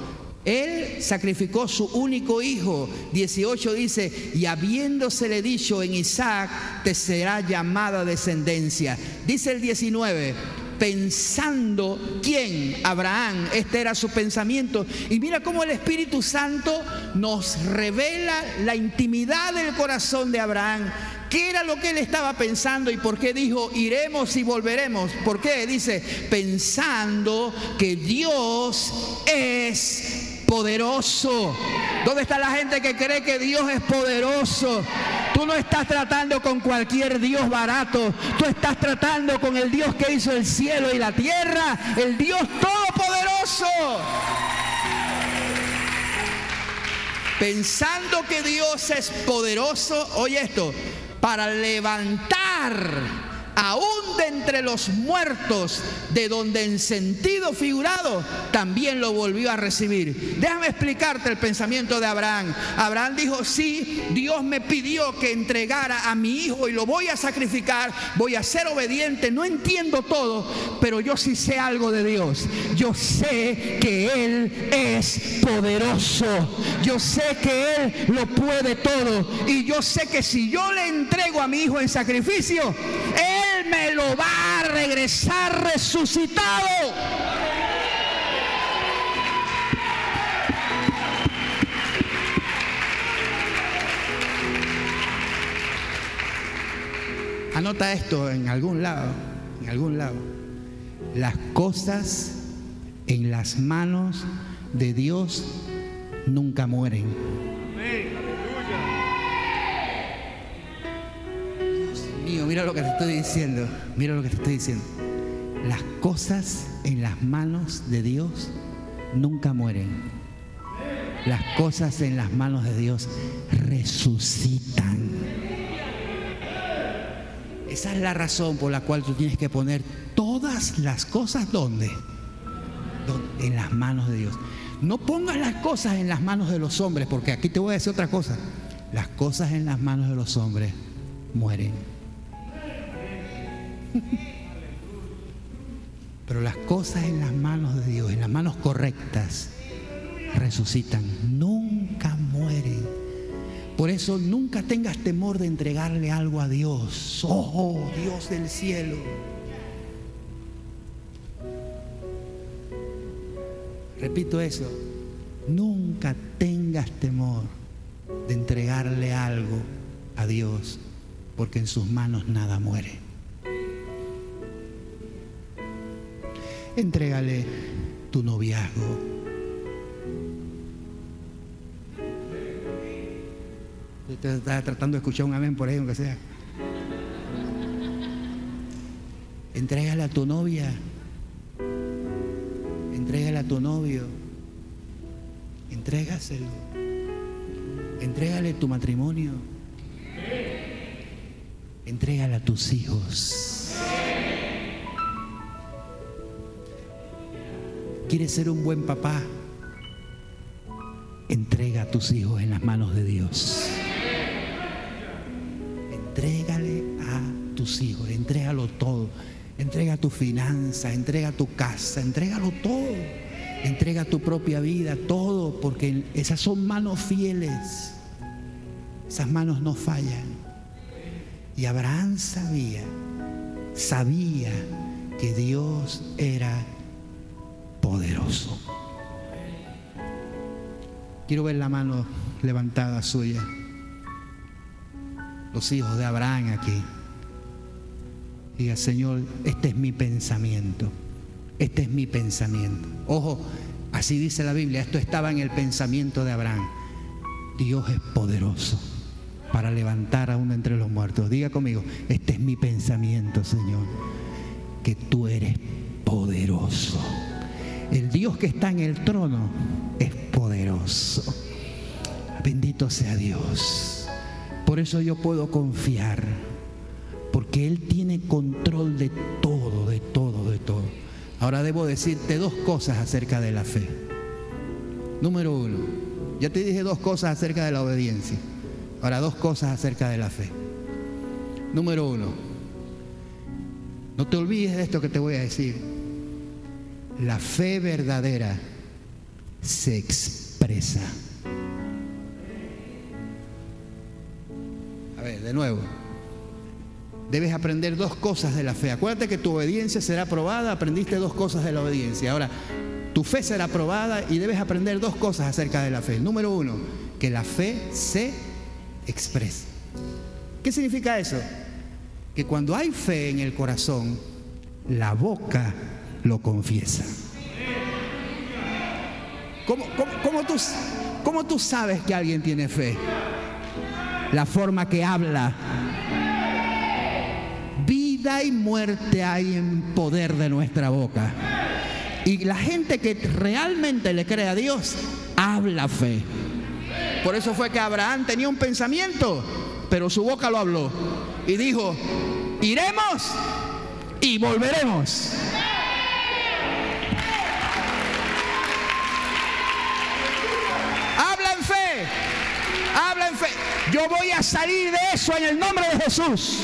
Él sacrificó su único hijo. 18 dice, y habiéndosele dicho en Isaac, te será llamada descendencia. Dice el 19, pensando quién, Abraham, este era su pensamiento. Y mira cómo el Espíritu Santo nos revela la intimidad del corazón de Abraham. ¿Qué era lo que él estaba pensando y por qué dijo iremos y volveremos? ¿Por qué? Dice, pensando que Dios es poderoso. ¿Dónde está la gente que cree que Dios es poderoso? Tú no estás tratando con cualquier Dios barato. Tú estás tratando con el Dios que hizo el cielo y la tierra, el Dios todopoderoso. Pensando que Dios es poderoso, oye esto, para levantar aún de entre los muertos, de donde en sentido figurado también lo volvió a recibir. Déjame explicarte el pensamiento de Abraham. Abraham dijo, sí, Dios me pidió que entregara a mi hijo y lo voy a sacrificar, voy a ser obediente, no entiendo todo, pero yo sí sé algo de Dios. Yo sé que Él es poderoso, yo sé que Él lo puede todo y yo sé que si yo le entrego a mi hijo en sacrificio, Él me lo va a regresar resucitado. Anota esto en algún lado, en algún lado. Las cosas en las manos de Dios nunca mueren. Mira lo que te estoy diciendo, mira lo que te estoy diciendo. Las cosas en las manos de Dios nunca mueren. Las cosas en las manos de Dios resucitan. Esa es la razón por la cual tú tienes que poner todas las cosas donde? En las manos de Dios. No pongas las cosas en las manos de los hombres, porque aquí te voy a decir otra cosa. Las cosas en las manos de los hombres mueren. Pero las cosas en las manos de Dios, en las manos correctas, resucitan, nunca mueren. Por eso nunca tengas temor de entregarle algo a Dios. Oh, Dios del cielo. Repito eso, nunca tengas temor de entregarle algo a Dios, porque en sus manos nada muere. Entrégale tu noviazgo. Usted está tratando de escuchar un amén por ahí, aunque sea. Entrégale a tu novia. Entrégale a tu novio. Entrégaselo. Entrégale tu matrimonio. Entrégale a tus hijos. ¿Quieres ser un buen papá? Entrega a tus hijos en las manos de Dios. Entrégale a tus hijos, entrégalo todo. Entrega tu finanza, entrega tu casa, entrégalo todo. Entrega tu propia vida, todo, porque esas son manos fieles. Esas manos no fallan. Y Abraham sabía, sabía que Dios era poderoso. Quiero ver la mano levantada suya. los hijos de Abraham aquí. Diga, Señor, este es mi pensamiento. Este es mi pensamiento. Ojo, así dice la Biblia, esto estaba en el pensamiento de Abraham. Dios es poderoso para levantar a uno entre los muertos. Diga conmigo, este es mi pensamiento, Señor, que tú eres poderoso. El Dios que está en el trono es poderoso. Bendito sea Dios. Por eso yo puedo confiar, porque Él tiene control de todo, de todo, de todo. Ahora debo decirte dos cosas acerca de la fe. Número uno, ya te dije dos cosas acerca de la obediencia. Ahora dos cosas acerca de la fe. Número uno, no te olvides de esto que te voy a decir. La fe verdadera se expresa. A ver, de nuevo. Debes aprender dos cosas de la fe. Acuérdate que tu obediencia será probada. Aprendiste dos cosas de la obediencia. Ahora, tu fe será probada y debes aprender dos cosas acerca de la fe. Número uno, que la fe se expresa. ¿Qué significa eso? Que cuando hay fe en el corazón, la boca lo confiesa. ¿Cómo, tú, ¿Cómo tú sabes que alguien tiene fe? La forma que habla. Vida y muerte hay en poder de nuestra boca. Y la gente que realmente le cree a Dios, habla fe. Por eso fue que Abraham tenía un pensamiento, pero su boca lo habló. Y dijo, iremos y volveremos. Habla en fe. Yo voy a salir de eso en el nombre de Jesús.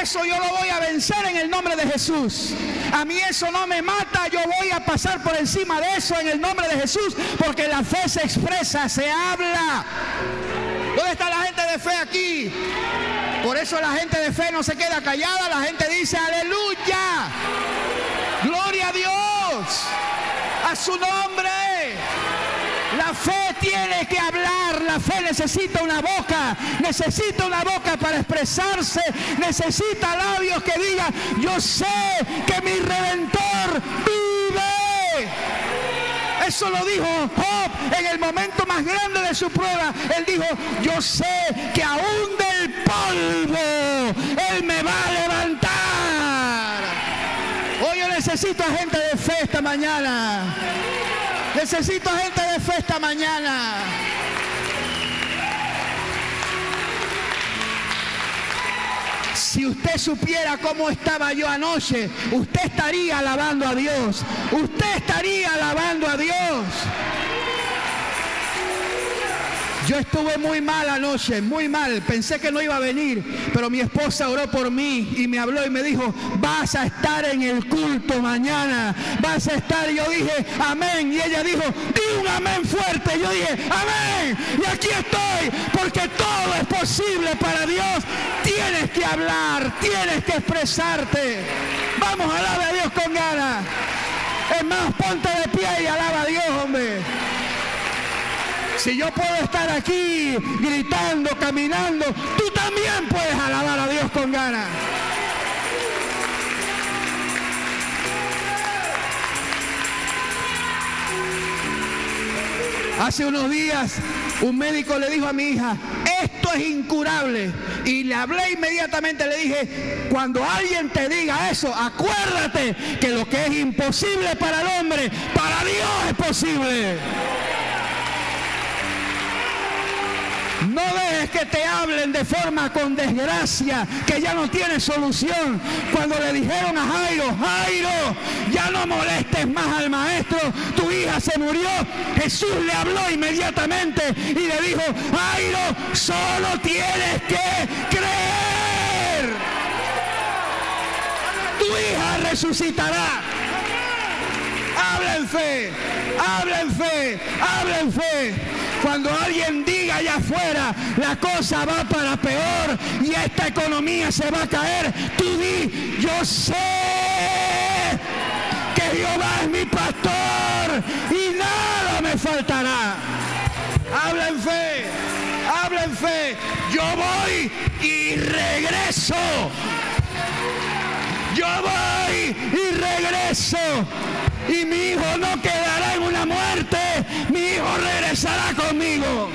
Eso yo lo voy a vencer en el nombre de Jesús. A mí eso no me mata, yo voy a pasar por encima de eso en el nombre de Jesús, porque la fe se expresa, se habla. ¿Dónde está la gente de fe aquí? Por eso la gente de fe no se queda callada, la gente dice aleluya. Gloria a Dios. A su nombre. La fe tiene que hablar, la fe necesita una boca, necesita una boca para expresarse, necesita labios que digan, yo sé que mi redentor vive. Eso lo dijo Job en el momento más grande de su prueba. Él dijo, yo sé que aún del polvo Él me va a levantar. Hoy yo necesito a gente de fe esta mañana. Necesito gente de fe esta mañana. Si usted supiera cómo estaba yo anoche, usted estaría alabando a Dios. Usted estaría alabando a Dios. Yo estuve muy mal anoche, muy mal. Pensé que no iba a venir, pero mi esposa oró por mí y me habló y me dijo, vas a estar en el culto mañana, vas a estar. Y yo dije, amén. Y ella dijo, di un amén fuerte. Yo dije, amén. Y aquí estoy, porque todo es posible para Dios. Tienes que hablar, tienes que expresarte. Vamos, alaba a Dios con ganas. Más, ponte de pie y alaba a Dios, hombre. Si yo puedo estar aquí gritando, caminando, tú también puedes alabar a Dios con ganas. Hace unos días un médico le dijo a mi hija, esto es incurable. Y le hablé inmediatamente, le dije, cuando alguien te diga eso, acuérdate que lo que es imposible para el hombre, para Dios es posible. No dejes que te hablen de forma con desgracia, que ya no tiene solución. Cuando le dijeron a Jairo, Jairo, ya no molestes más al maestro, tu hija se murió. Jesús le habló inmediatamente y le dijo, Jairo, solo tienes que creer. Tu hija resucitará. Habla en fe, habla en fe, habla en fe. Cuando alguien diga allá afuera, la cosa va para peor y esta economía se va a caer, tú di, yo sé que Jehová es mi pastor y nada me faltará. Habla en fe, habla en fe, yo voy y regreso. Yo voy y regreso. Y mi hijo no quedará en una muerte, mi hijo regresará conmigo.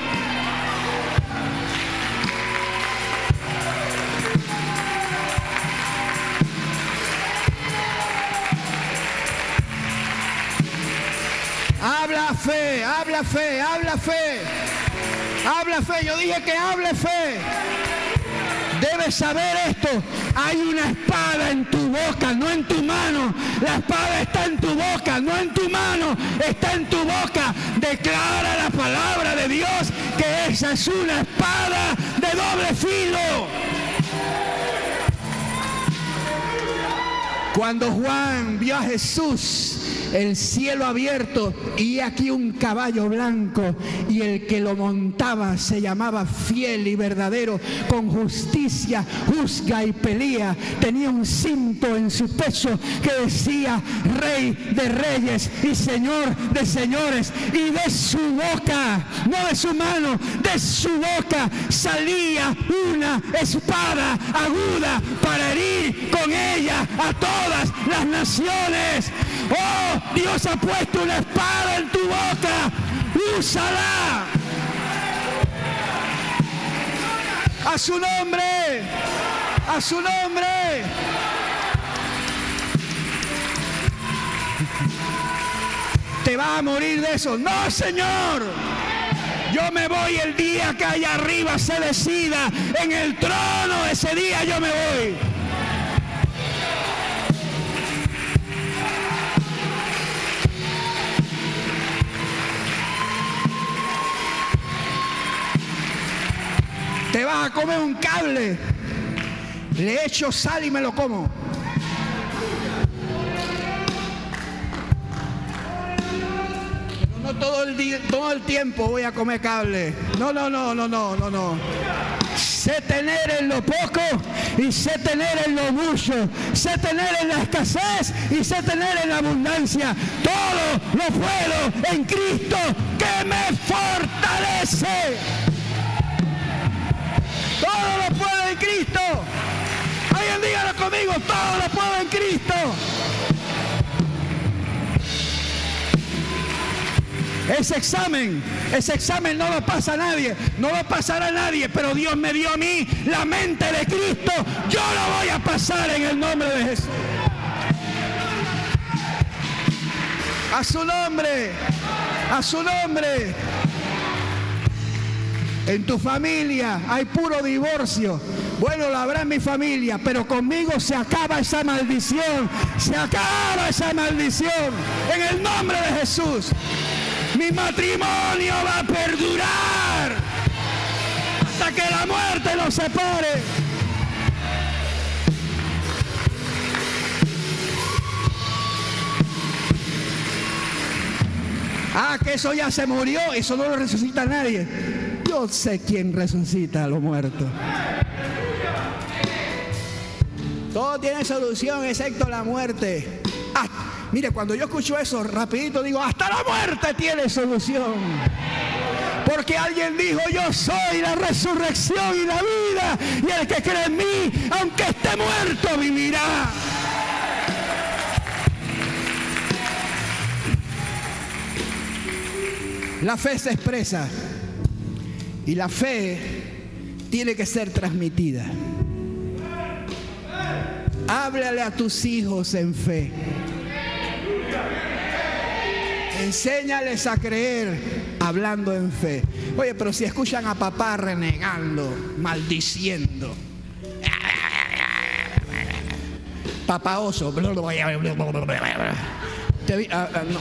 Habla fe, habla fe, habla fe. Habla fe, yo dije que hable fe. Debes saber esto. Hay una espada en tu boca, no en tu mano. La espada está en tu boca, no en tu mano. Está en tu boca. Declara la palabra de Dios que esa es una espada de doble filo. Cuando Juan vio a Jesús el cielo abierto y aquí un caballo blanco y el que lo montaba se llamaba fiel y verdadero, con justicia juzga y pelea. Tenía un cinto en su pecho que decía Rey de reyes y Señor de señores y de su boca, no de su mano, de su boca salía una espada aguda para herir con ella a todas las naciones. Oh, Dios ha puesto una espada en tu boca. Úsala. A su nombre. A su nombre. Te vas a morir de eso. No, Señor. Yo me voy el día que allá arriba se decida. En el trono ese día yo me voy. Te vas a comer un cable. Le echo sal y me lo como. No todo el, día, todo el tiempo voy a comer cable. No, no, no, no, no, no, no. Sé tener en lo poco y sé tener en lo mucho. Sé tener en la escasez y sé tener en la abundancia. Todo lo puedo en Cristo que me fortalece. Todo lo puedo en Cristo. Alguien dígalo conmigo, todo lo puedo en Cristo. Ese examen, ese examen no lo pasa a nadie, no lo pasará a nadie, pero Dios me dio a mí la mente de Cristo. Yo lo voy a pasar en el nombre de Jesús. A su nombre, a su nombre. En tu familia hay puro divorcio. Bueno, lo habrá en mi familia, pero conmigo se acaba esa maldición. Se acaba esa maldición. En el nombre de Jesús. Mi matrimonio va a perdurar hasta que la muerte nos separe. Ah, que eso ya se murió, eso no lo resucita nadie. Yo sé quién resucita a los muertos. Todo tiene solución excepto la muerte. Ah, mire, cuando yo escucho eso, rapidito digo, hasta la muerte tiene solución. Porque alguien dijo, yo soy la resurrección y la vida. Y el que cree en mí, aunque esté muerto, vivirá. La fe se expresa y la fe tiene que ser transmitida. Háblale a tus hijos en fe. Enséñales a creer hablando en fe. Oye, pero si escuchan a papá renegando, maldiciendo. Papá oso.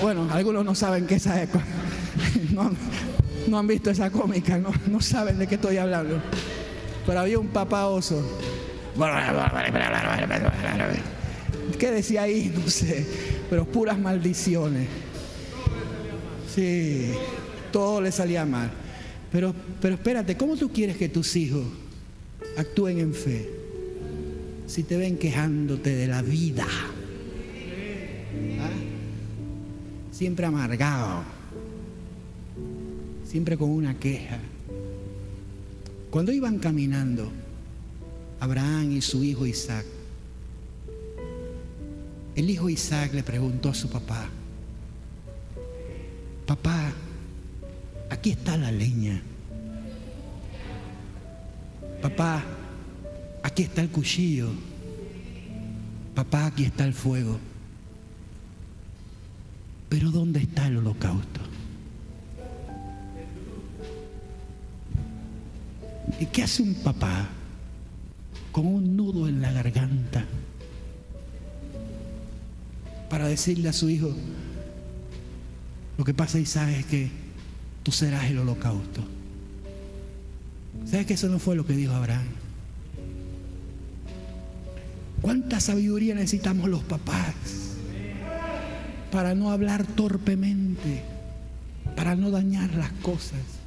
Bueno, algunos no saben qué es no, no han visto esa cómica, no, saben de qué estoy hablando. Pero había un papá oso. ¿Qué decía ahí? No sé. Pero puras maldiciones. Sí, todo le salía mal. Pero, pero espérate, ¿cómo tú quieres que tus hijos actúen en fe? Si te ven quejándote de la vida. ¿Ah? Siempre amargado siempre con una queja. Cuando iban caminando, Abraham y su hijo Isaac, el hijo Isaac le preguntó a su papá, papá, aquí está la leña. Papá, aquí está el cuchillo. Papá, aquí está el fuego. Pero ¿dónde está el holocausto? ¿Y qué hace un papá con un nudo en la garganta para decirle a su hijo, lo que pasa Isaac es que tú serás el holocausto? ¿Sabes que eso no fue lo que dijo Abraham? ¿Cuánta sabiduría necesitamos los papás para no hablar torpemente, para no dañar las cosas?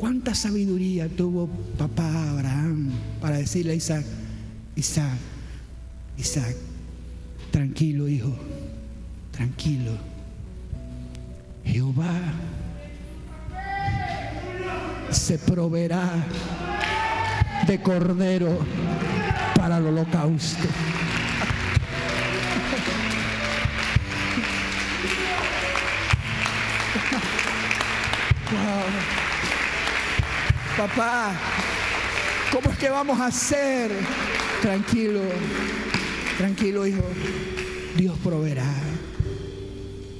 ¿Cuánta sabiduría tuvo papá Abraham para decirle a Isaac, Isaac, Isaac, tranquilo hijo, tranquilo. Jehová se proveerá de cordero para el holocausto. Papá, ¿cómo es que vamos a hacer? Tranquilo, tranquilo hijo. Dios proveerá.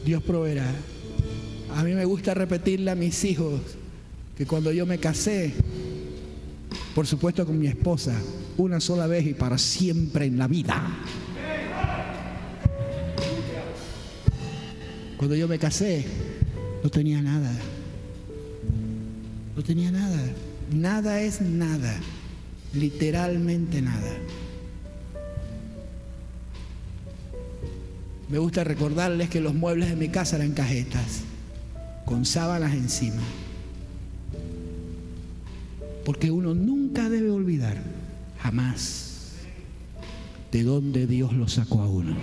Dios proveerá. A mí me gusta repetirle a mis hijos que cuando yo me casé, por supuesto con mi esposa, una sola vez y para siempre en la vida. Cuando yo me casé, no tenía nada. No tenía nada. Nada es nada. Literalmente nada. Me gusta recordarles que los muebles de mi casa eran cajetas, con sábanas encima. Porque uno nunca debe olvidar, jamás, de dónde Dios lo sacó a uno.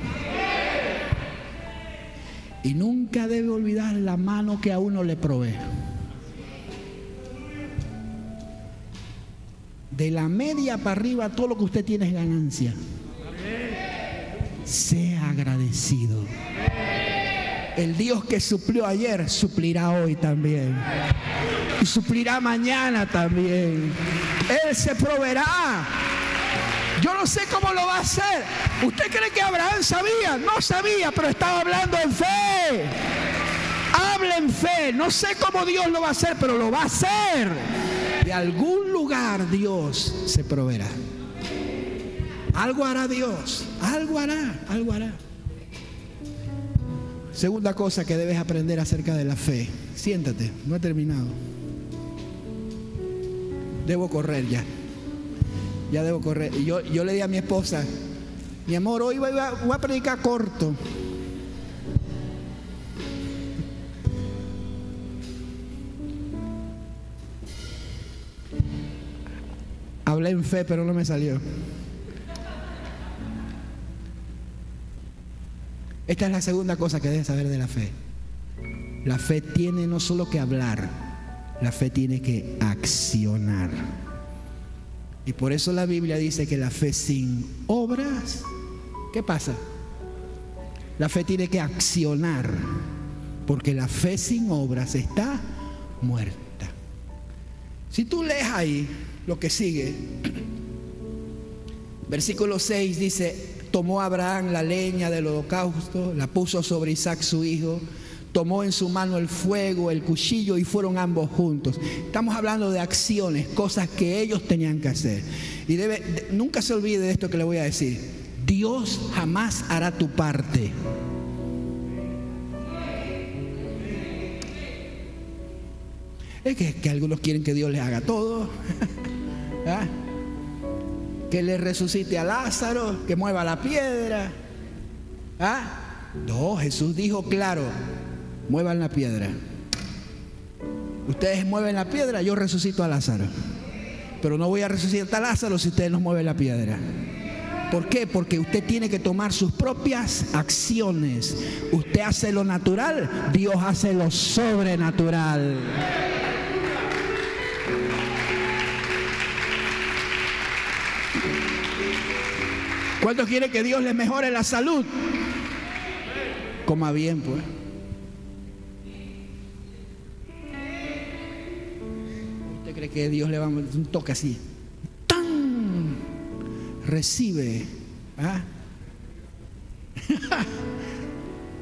Y nunca debe olvidar la mano que a uno le provee. De la media para arriba, todo lo que usted tiene es ganancia. Sea agradecido. El Dios que suplió ayer, suplirá hoy también y suplirá mañana también. Él se proveerá. Yo no sé cómo lo va a hacer. ¿Usted cree que Abraham sabía? No sabía, pero estaba hablando en fe. Habla en fe. No sé cómo Dios lo va a hacer, pero lo va a hacer. De algún lugar Dios se proveerá. Algo hará Dios. Algo hará. Algo hará. Segunda cosa que debes aprender acerca de la fe. Siéntate, no he terminado debo correr ya. Ya debo correr. Yo, yo le di a mi esposa, mi amor, hoy voy a, voy a predicar corto. Hablé en fe, pero no me salió. Esta es la segunda cosa que debes saber de la fe. La fe tiene no solo que hablar, la fe tiene que accionar. Y por eso la Biblia dice que la fe sin obras, ¿qué pasa? La fe tiene que accionar, porque la fe sin obras está muerta. Si tú lees ahí lo que sigue, versículo 6 dice, tomó Abraham la leña del holocausto, la puso sobre Isaac su hijo, tomó en su mano el fuego, el cuchillo y fueron ambos juntos. Estamos hablando de acciones, cosas que ellos tenían que hacer. Y nunca se olvide de esto que le voy a decir. Dios jamás hará tu parte. Es que, algunos quieren que Dios les haga todo. ¿Ah? Que le resucite a Lázaro, que mueva la piedra. ¿Ah? No, Jesús dijo claro, muevan la piedra. Ustedes mueven la piedra, yo resucito a Lázaro. Pero no voy a resucitar a Lázaro si ustedes no mueven la piedra. ¿Por qué? Porque usted tiene que tomar sus propias acciones. Usted hace lo natural, Dios hace lo sobrenatural. ¿Cuántos quieren que Dios les mejore la salud? Coma bien, pues. ¿Usted cree que Dios le va a un toque así? ¡Tan! Recibe. ¿ah?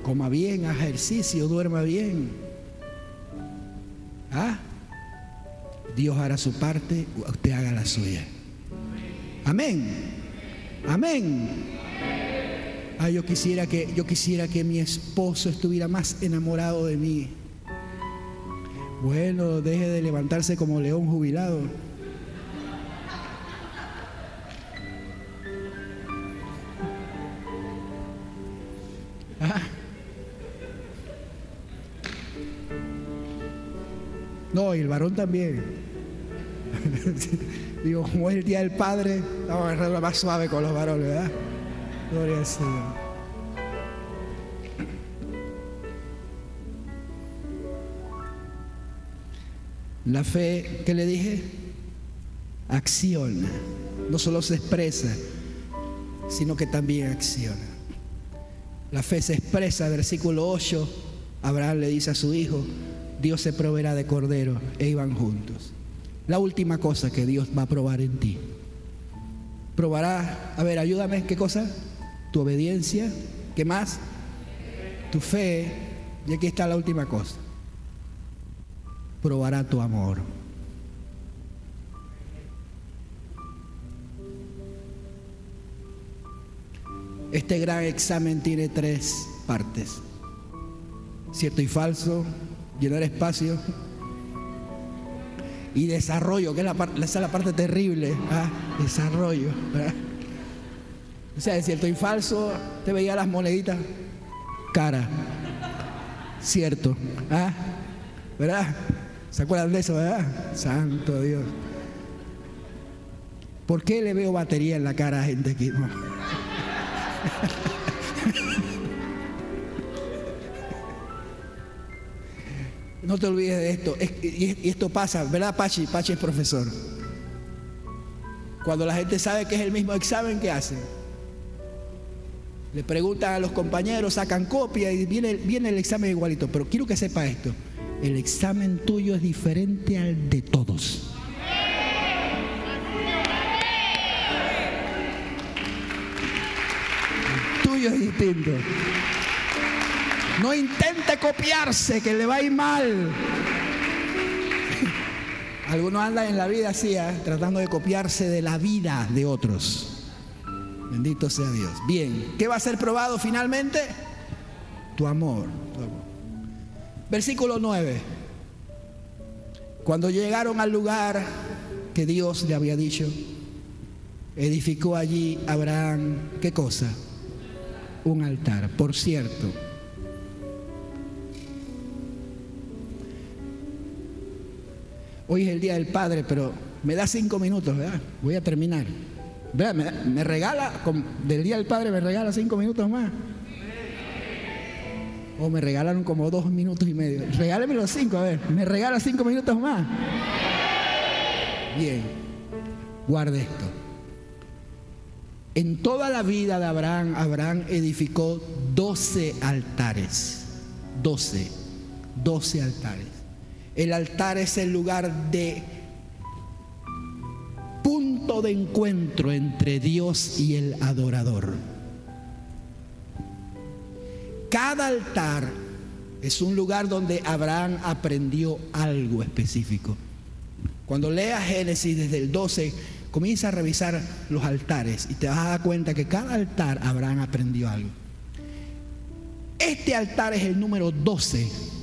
Coma bien, ejercicio, duerma bien. ¿Ah? Dios hará su parte, usted haga la suya. Amén. Amén. Ah, yo quisiera que yo quisiera que mi esposo estuviera más enamorado de mí. Bueno, deje de levantarse como león jubilado. Ah. No, y el varón también. Digo, como el día del Padre, vamos a agarrarlo más suave con los varones, ¿verdad? Gloria al Señor. La fe, ¿qué le dije? Acciona. No solo se expresa, sino que también acciona. La fe se expresa, versículo 8, Abraham le dice a su hijo, Dios se proveerá de cordero e iban juntos. La última cosa que Dios va a probar en ti. Probará, a ver, ayúdame, ¿qué cosa? Tu obediencia, ¿qué más? Tu fe, y aquí está la última cosa. Probará tu amor. Este gran examen tiene tres partes. Cierto y falso, llenar espacio y desarrollo, que es la, parte, esa es la parte terrible, ¿ah? desarrollo. O sea, es cierto y falso, te veía las moneditas, cara, cierto, ¿ah? ¿verdad? ¿Se acuerdan de eso, verdad? Santo Dios. ¿Por qué le veo batería en la cara a gente aquí? No te olvides de esto. Y esto pasa, ¿verdad, Pachi? Pachi es profesor. Cuando la gente sabe que es el mismo examen, ¿qué hacen? Le preguntan a los compañeros, sacan copia y viene, viene el examen igualito. Pero quiero que sepa esto. El examen tuyo es diferente al de todos. El tuyo es distinto. No intente copiarse, que le va a ir mal. Algunos andan en la vida así, ¿eh? tratando de copiarse de la vida de otros. Bendito sea Dios. Bien, ¿qué va a ser probado finalmente? Tu amor. Tu amor. Versículo 9. Cuando llegaron al lugar que Dios le había dicho, edificó allí Abraham, ¿qué cosa? Un altar. Por cierto, Hoy es el Día del Padre, pero me da cinco minutos, ¿verdad? Voy a terminar. Me, regala, del Día del Padre me regala cinco minutos más. O me regalaron como dos minutos y medio. Regáleme los cinco, a ver. ¿Me regala cinco minutos más? Bien. Guarde esto. En toda la vida de Abraham, Abraham edificó doce altares. Doce. Doce altares. El altar es el lugar de punto de encuentro entre Dios y el adorador. Cada altar es un lugar donde Abraham aprendió algo específico. Cuando leas Génesis desde el 12, comienza a revisar los altares y te vas a dar cuenta que cada altar Abraham aprendió algo. Este altar es el número 12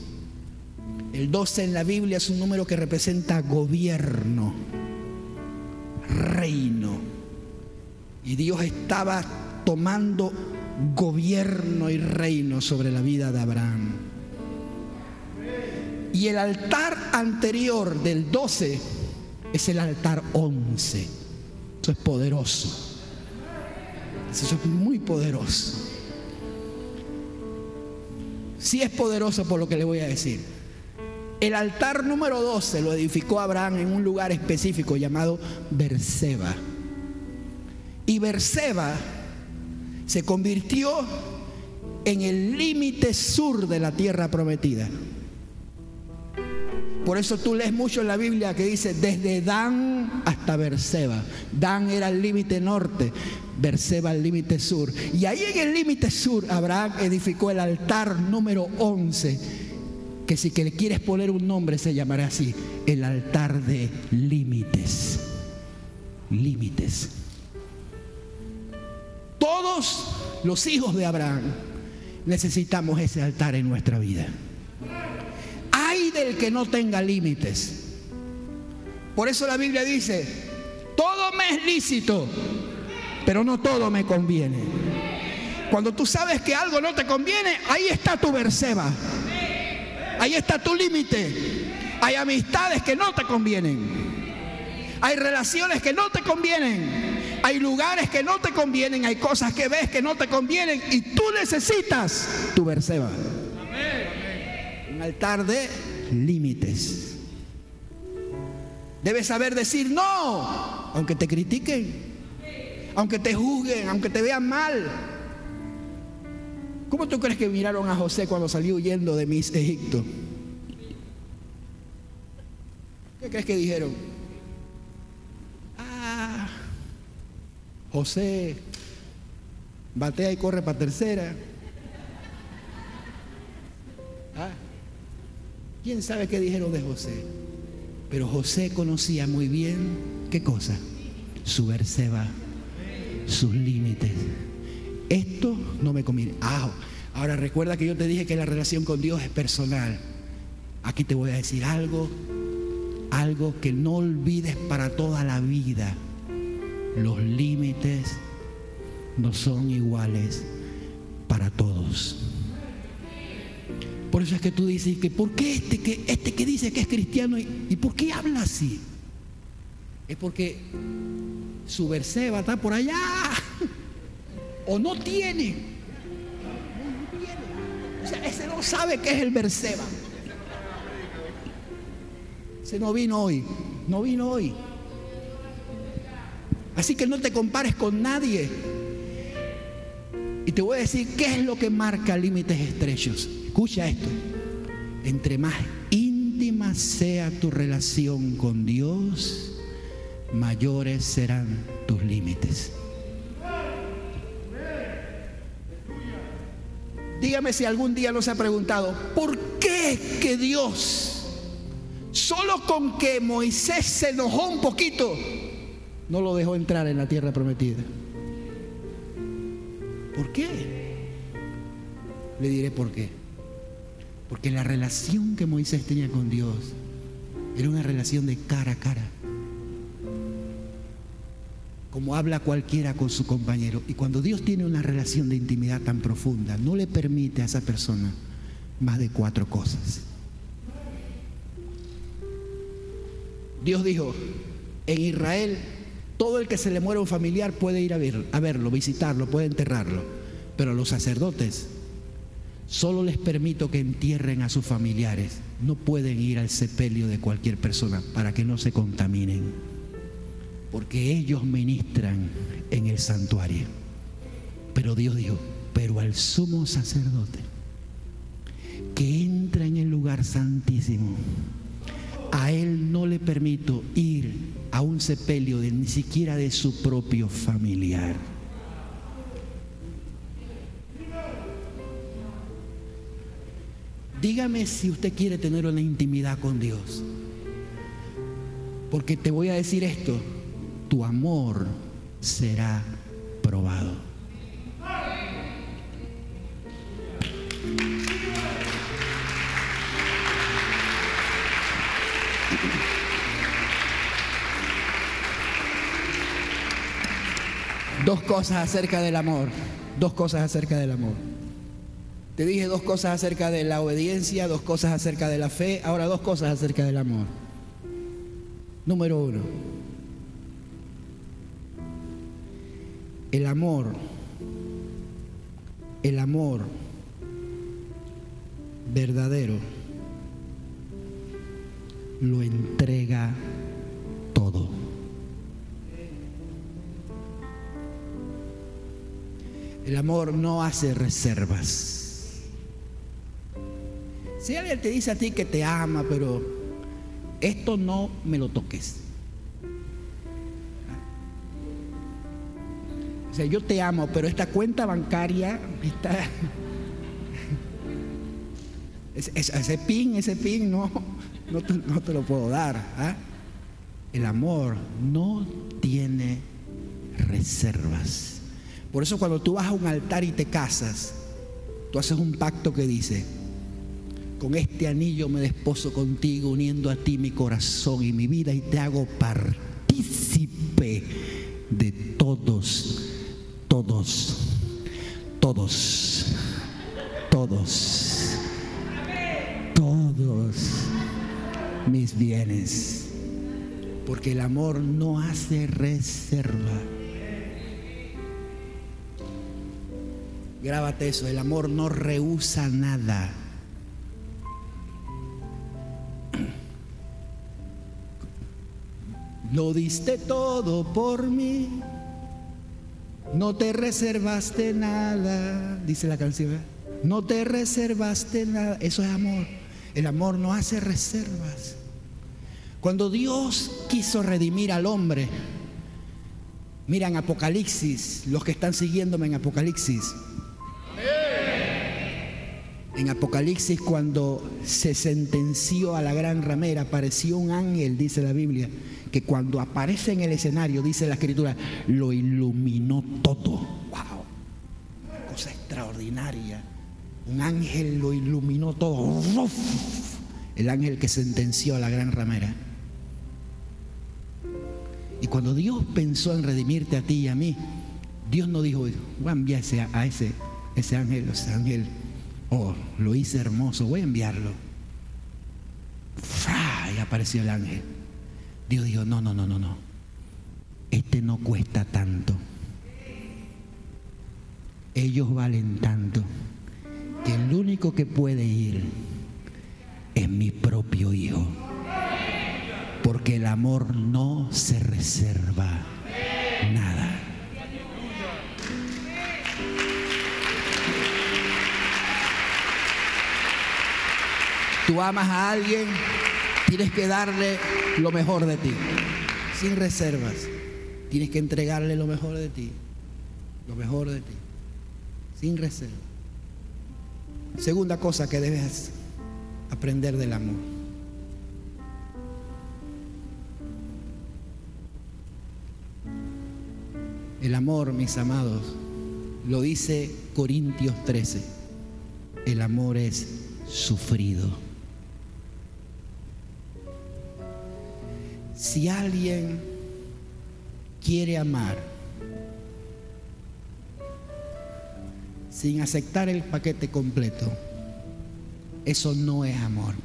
el 12 en la Biblia es un número que representa gobierno, reino. Y Dios estaba tomando gobierno y reino sobre la vida de Abraham. Y el altar anterior del 12 es el altar 11. Eso es poderoso. Eso es muy poderoso. Sí es poderoso por lo que le voy a decir. El altar número 12 lo edificó Abraham en un lugar específico llamado Berseba. Y Berseba se convirtió en el límite sur de la tierra prometida. Por eso tú lees mucho en la Biblia que dice desde Dan hasta Berseba. Dan era el límite norte, Berseba el límite sur. Y ahí en el límite sur Abraham edificó el altar número 11, que si que le quieres poner un nombre se llamará así, el altar de límites. Límites. Todos los hijos de Abraham necesitamos ese altar en nuestra vida. Hay del que no tenga límites. Por eso la Biblia dice, todo me es lícito, pero no todo me conviene. Cuando tú sabes que algo no te conviene, ahí está tu verseba. Ahí está tu límite. Hay amistades que no te convienen. Hay relaciones que no te convienen. Hay lugares que no te convienen. Hay cosas que ves que no te convienen. Y tú necesitas tu verseba. Un altar de límites. Debes saber decir no, aunque te critiquen, aunque te juzguen, aunque te vean mal. ¿Cómo tú crees que miraron a José cuando salió huyendo de mis Egipto? ¿Qué crees que dijeron? Ah, José batea y corre para tercera. Ah, ¿Quién sabe qué dijeron de José? Pero José conocía muy bien, ¿qué cosa? Su verseba, sus límites. Esto no me conviene. Ah, ahora recuerda que yo te dije que la relación con Dios es personal. Aquí te voy a decir algo, algo que no olvides para toda la vida. Los límites no son iguales para todos. Por eso es que tú dices que ¿por qué este que, este que dice que es cristiano y, y por qué habla así? Es porque su verseba está por allá o no tiene. O sea, ese no sabe qué es el verseba. Ese no vino hoy, no vino hoy. Así que no te compares con nadie. Y te voy a decir qué es lo que marca límites estrechos. Escucha esto. Entre más íntima sea tu relación con Dios, mayores serán tus límites. Dígame si algún día nos ha preguntado, ¿por qué que Dios, solo con que Moisés se enojó un poquito, no lo dejó entrar en la tierra prometida? ¿Por qué? Le diré por qué. Porque la relación que Moisés tenía con Dios era una relación de cara a cara. Como habla cualquiera con su compañero. Y cuando Dios tiene una relación de intimidad tan profunda, no le permite a esa persona más de cuatro cosas. Dios dijo, en Israel todo el que se le muera un familiar puede ir a, ver, a verlo, visitarlo, puede enterrarlo. Pero a los sacerdotes solo les permito que entierren a sus familiares. No pueden ir al sepelio de cualquier persona para que no se contaminen. Porque ellos ministran en el santuario. Pero Dios dijo, pero al sumo sacerdote que entra en el lugar santísimo, a él no le permito ir a un sepelio de ni siquiera de su propio familiar. Dígame si usted quiere tener una intimidad con Dios. Porque te voy a decir esto, tu amor será probado. Dos cosas acerca del amor. Dos cosas acerca del amor. Te dije dos cosas acerca de la obediencia, dos cosas acerca de la fe, ahora dos cosas acerca del amor. Número uno. El amor, el amor verdadero lo entrega todo. El amor no hace reservas. Si alguien te dice a ti que te ama, pero esto no me lo toques. O sea, yo te amo, pero esta cuenta bancaria está... Ese, pin, ese pin, no, no te, lo puedo dar. ¿ah? El amor no tiene reservas. Por eso cuando tú vas a un altar y te casas, tú haces un pacto que dice, con este anillo me desposo contigo, uniendo a ti mi corazón y mi vida y te hago partícipe de todos, todos, todos, todos, todos mis bienes. Porque el amor no hace reserva. Grábate eso, el amor no rehúsa nada. Lo diste todo por mí. No te reservaste nada, dice la canción. No te reservaste nada. Eso es amor. El amor no hace reservas. Cuando Dios quiso redimir al hombre, miran Apocalipsis, los que están siguiéndome en Apocalipsis. En Apocalipsis, cuando se sentenció a la gran ramera, apareció un ángel, dice la Biblia, que cuando aparece en el escenario, dice la escritura, lo iluminó todo. ¡Wow! cosa extraordinaria. Un ángel lo iluminó todo. El ángel que sentenció a la gran ramera. Y cuando Dios pensó en redimirte a ti y a mí, Dios no dijo, voy a enviar a ese, ese ángel, ese ángel, oh, lo hice hermoso, voy a enviarlo. Y apareció el ángel. Dios dijo, no, no, no, no, no. Este no cuesta tanto. Ellos valen tanto que el único que puede ir es mi propio hijo. Porque el amor no se reserva nada. Tú amas a alguien, tienes que darle lo mejor de ti, sin reservas. Tienes que entregarle lo mejor de ti, lo mejor de ti, sin reservas. Segunda cosa que debes aprender del amor. El amor, mis amados, lo dice Corintios 13. El amor es sufrido. Si alguien quiere amar sin aceptar el paquete completo, eso no es amor.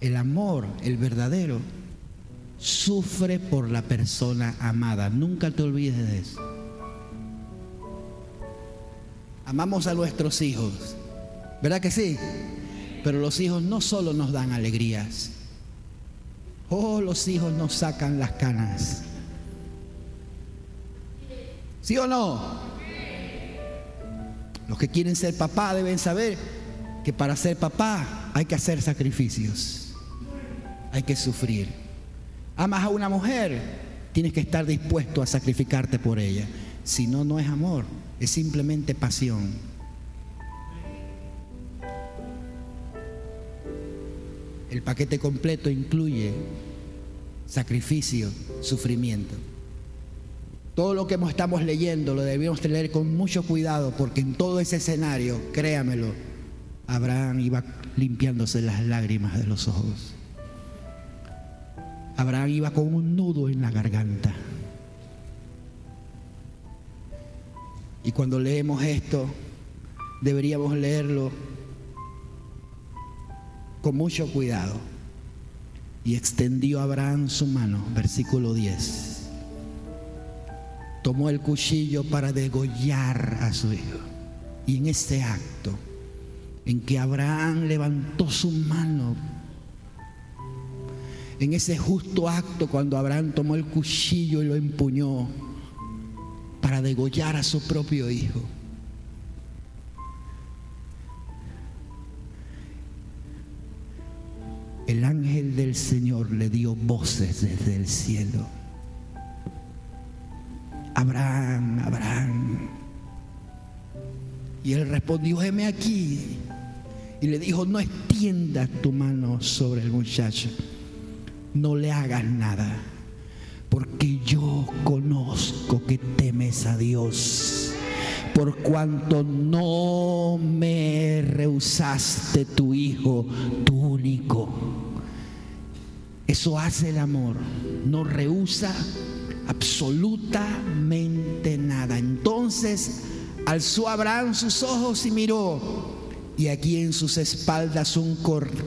El amor, el verdadero, sufre por la persona amada. Nunca te olvides de eso. Amamos a nuestros hijos, ¿verdad que sí? Pero los hijos no solo nos dan alegrías, Oh, los hijos nos sacan las canas. ¿Sí o no? Los que quieren ser papá deben saber que para ser papá hay que hacer sacrificios. Hay que sufrir. Amas a una mujer, tienes que estar dispuesto a sacrificarte por ella. Si no, no es amor, es simplemente pasión. El paquete completo incluye sacrificio, sufrimiento. Todo lo que estamos leyendo lo debemos leer con mucho cuidado porque en todo ese escenario, créamelo, Abraham iba limpiándose las lágrimas de los ojos. Abraham iba con un nudo en la garganta. Y cuando leemos esto, deberíamos leerlo con mucho cuidado. Y extendió Abraham su mano, versículo 10. Tomó el cuchillo para degollar a su hijo. Y en ese acto, en que Abraham levantó su mano, en ese justo acto cuando Abraham tomó el cuchillo y lo empuñó para degollar a su propio hijo, el ángel del Señor le dio voces desde el cielo. Abraham, Abraham. Y él respondió, heme aquí. Y le dijo, no extiendas tu mano sobre el muchacho. No le hagas nada. Porque yo conozco que temes a Dios. Por cuanto no me rehusaste tu hijo, tu único. Eso hace el amor. No rehúsa absolutamente nada. Entonces alzó Abraham sus ojos y miró. Y aquí en sus espaldas un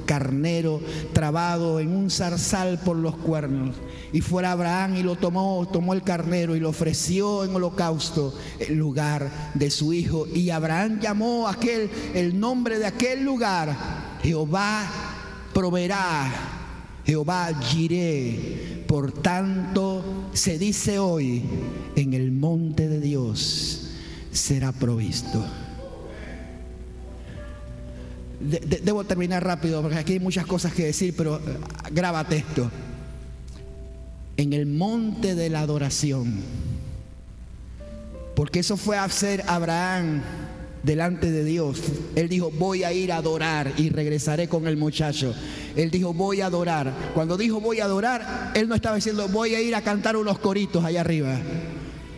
carnero trabado en un zarzal por los cuernos. Y fuera Abraham y lo tomó, tomó el carnero y lo ofreció en holocausto en lugar de su hijo. Y Abraham llamó aquel el nombre de aquel lugar. Jehová proveerá. Jehová giré. Por tanto, se dice hoy, en el monte de Dios será provisto. debo terminar rápido porque aquí hay muchas cosas que decir, pero eh, grábate esto. En el monte de la adoración, porque eso fue hacer Abraham delante de Dios. Él dijo, voy a ir a adorar y regresaré con el muchacho. Él dijo, voy a adorar. Cuando dijo, voy a adorar, él no estaba diciendo, voy a ir a cantar unos coritos allá arriba,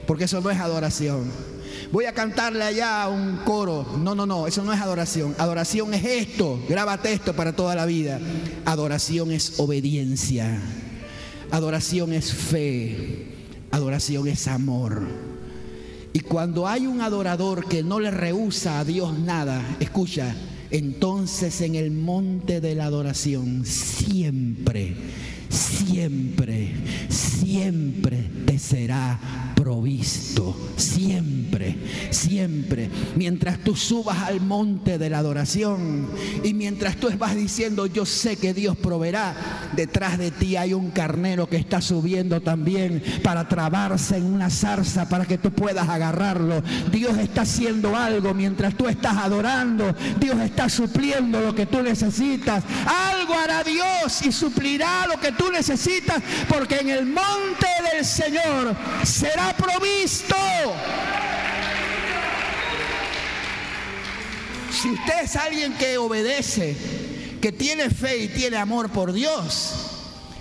porque eso no es adoración voy a cantarle allá un coro. No, no, no, eso no es adoración. Adoración es esto, grábate esto para toda la vida. Adoración es obediencia. Adoración es fe. Adoración es amor. Y cuando hay un adorador que no le rehúsa a Dios nada, escucha, entonces en el monte de la adoración siempre, siempre, siempre te será provisto, siempre, siempre. Mientras tú subas al monte de la adoración y mientras tú vas diciendo, yo sé que Dios proveerá, detrás de ti hay un carnero que está subiendo también para trabarse en una zarza para que tú puedas agarrarlo. Dios está haciendo algo mientras tú estás adorando. Dios está supliendo lo que tú necesitas. Algo hará Dios y suplirá lo que tú necesitas porque en el monte del Señor será provisto. Si usted es alguien que obedece, que tiene fe y tiene amor por Dios,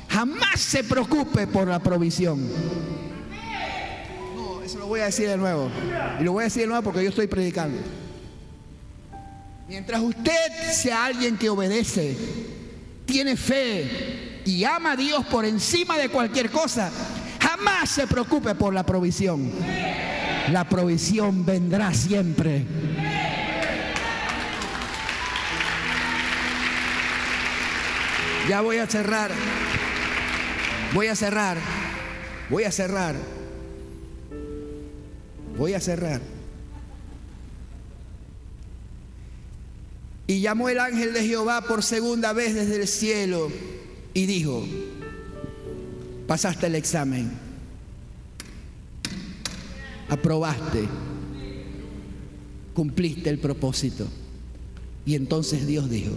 jamás se preocupe por la provisión. No, eso lo voy a decir de nuevo. Y lo voy a decir de nuevo porque yo estoy predicando. Mientras usted sea alguien que obedece, tiene fe y ama a Dios por encima de cualquier cosa, Jamás se preocupe por la provisión. La provisión vendrá siempre. Ya voy a cerrar. Voy a cerrar. Voy a cerrar. Voy a cerrar. Y llamó el ángel de Jehová por segunda vez desde el cielo y dijo, pasaste el examen, aprobaste, cumpliste el propósito. Y entonces Dios dijo,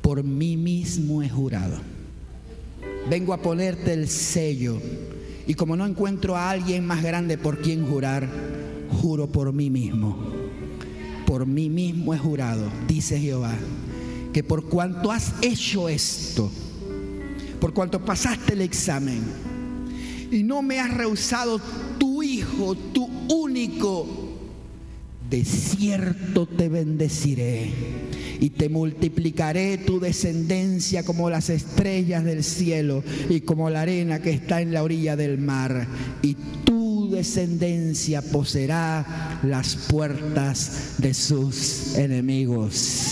por mí mismo he jurado, vengo a ponerte el sello. Y como no encuentro a alguien más grande por quien jurar, juro por mí mismo. Por mí mismo he jurado, dice Jehová, que por cuanto has hecho esto, por cuanto pasaste el examen y no me has rehusado tu hijo, tu único, de cierto te bendeciré y te multiplicaré tu descendencia como las estrellas del cielo y como la arena que está en la orilla del mar. Y tu descendencia poseerá las puertas de sus enemigos.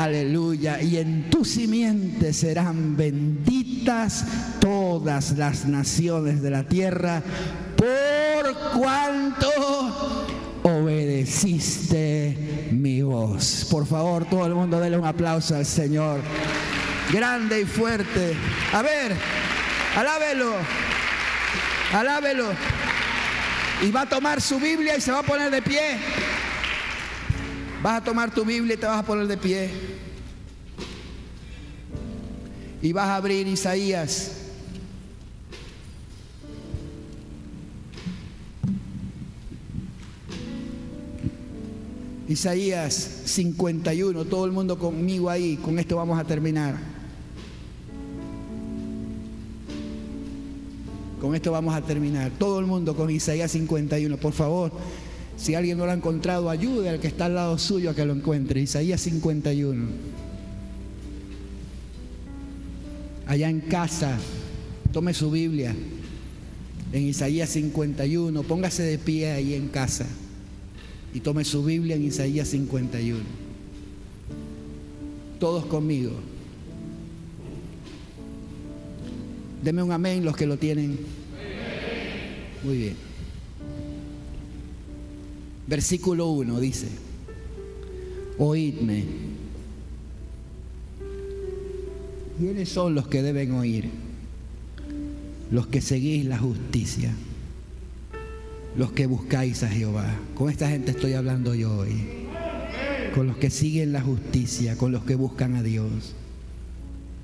Aleluya. Y en tu simiente serán benditas todas las naciones de la tierra por cuanto obedeciste mi voz. Por favor, todo el mundo déle un aplauso al Señor. Grande y fuerte. A ver, alábelo. Alábelo. Y va a tomar su Biblia y se va a poner de pie. Vas a tomar tu Biblia y te vas a poner de pie. Y vas a abrir Isaías. Isaías 51, todo el mundo conmigo ahí, con esto vamos a terminar. Con esto vamos a terminar. Todo el mundo con Isaías 51, por favor. Si alguien no lo ha encontrado, ayude al que está al lado suyo a que lo encuentre. Isaías 51. Allá en casa, tome su Biblia. En Isaías 51, póngase de pie ahí en casa y tome su Biblia en Isaías 51. Todos conmigo. Deme un amén los que lo tienen. Muy bien. Versículo 1 dice, oídme. ¿Quiénes son los que deben oír? Los que seguís la justicia los que buscáis a Jehová. Con esta gente estoy hablando yo hoy. Con los que siguen la justicia, con los que buscan a Dios.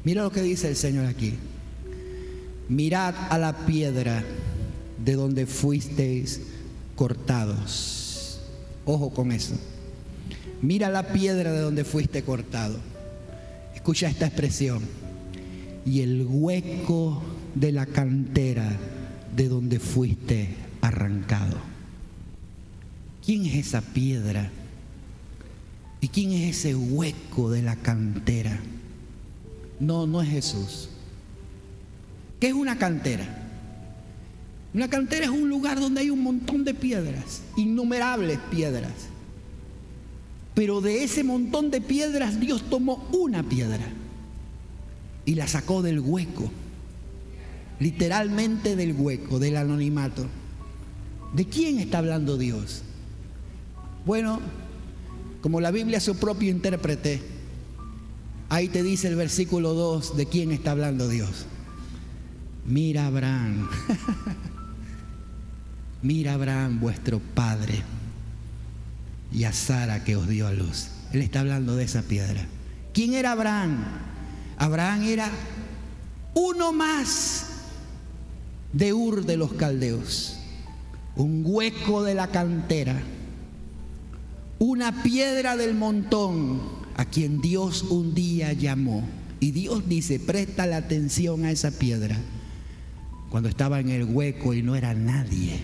Mira lo que dice el Señor aquí. Mirad a la piedra de donde fuisteis cortados. Ojo con eso. Mira la piedra de donde fuiste cortado. Escucha esta expresión. Y el hueco de la cantera de donde fuiste arrancado. ¿Quién es esa piedra? ¿Y quién es ese hueco de la cantera? No, no es Jesús. ¿Qué es una cantera? Una cantera es un lugar donde hay un montón de piedras, innumerables piedras. Pero de ese montón de piedras Dios tomó una piedra y la sacó del hueco, literalmente del hueco, del anonimato. ¿De quién está hablando Dios? Bueno, como la Biblia es su propio intérprete, ahí te dice el versículo 2 de quién está hablando Dios. Mira Abraham, mira Abraham vuestro padre y a Sara que os dio a luz. Él está hablando de esa piedra. ¿Quién era Abraham? Abraham era uno más de Ur de los Caldeos un hueco de la cantera, una piedra del montón a quien Dios un día llamó. Y Dios dice, presta la atención a esa piedra. Cuando estaba en el hueco y no era nadie.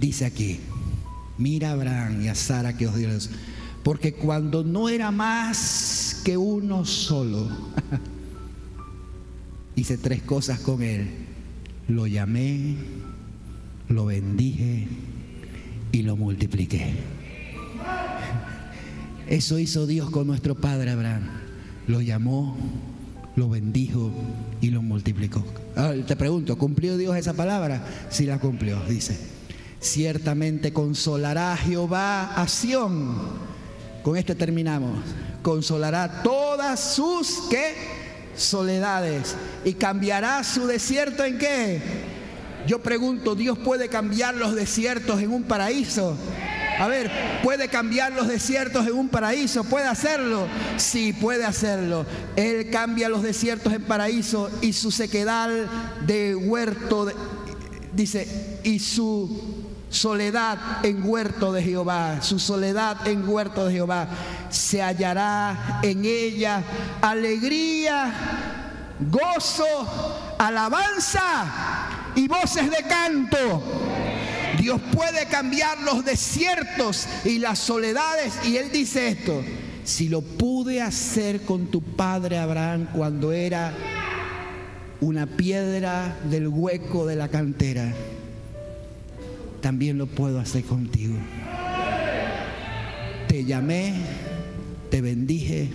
Dice aquí, mira a Abraham y a Sara que os dio Porque cuando no era más que uno solo, hice tres cosas con él. Lo llamé, lo bendije y lo multipliqué. Eso hizo Dios con nuestro padre Abraham. Lo llamó, lo bendijo y lo multiplicó. Ahora te pregunto, ¿cumplió Dios esa palabra? Sí la cumplió, dice. Ciertamente consolará Jehová a Sión. Con este terminamos. Consolará todas sus soledades y cambiará su desierto en qué? Yo pregunto, ¿Dios puede cambiar los desiertos en un paraíso? A ver, ¿puede cambiar los desiertos en un paraíso? ¿Puede hacerlo? Sí, puede hacerlo. Él cambia los desiertos en paraíso y su sequedad de huerto, dice, y su soledad en huerto de Jehová, su soledad en huerto de Jehová. Se hallará en ella alegría, gozo, alabanza y voces de canto. Dios puede cambiar los desiertos y las soledades. Y Él dice esto, si lo pude hacer con tu padre Abraham cuando era una piedra del hueco de la cantera, también lo puedo hacer contigo. Te llamé, te bendije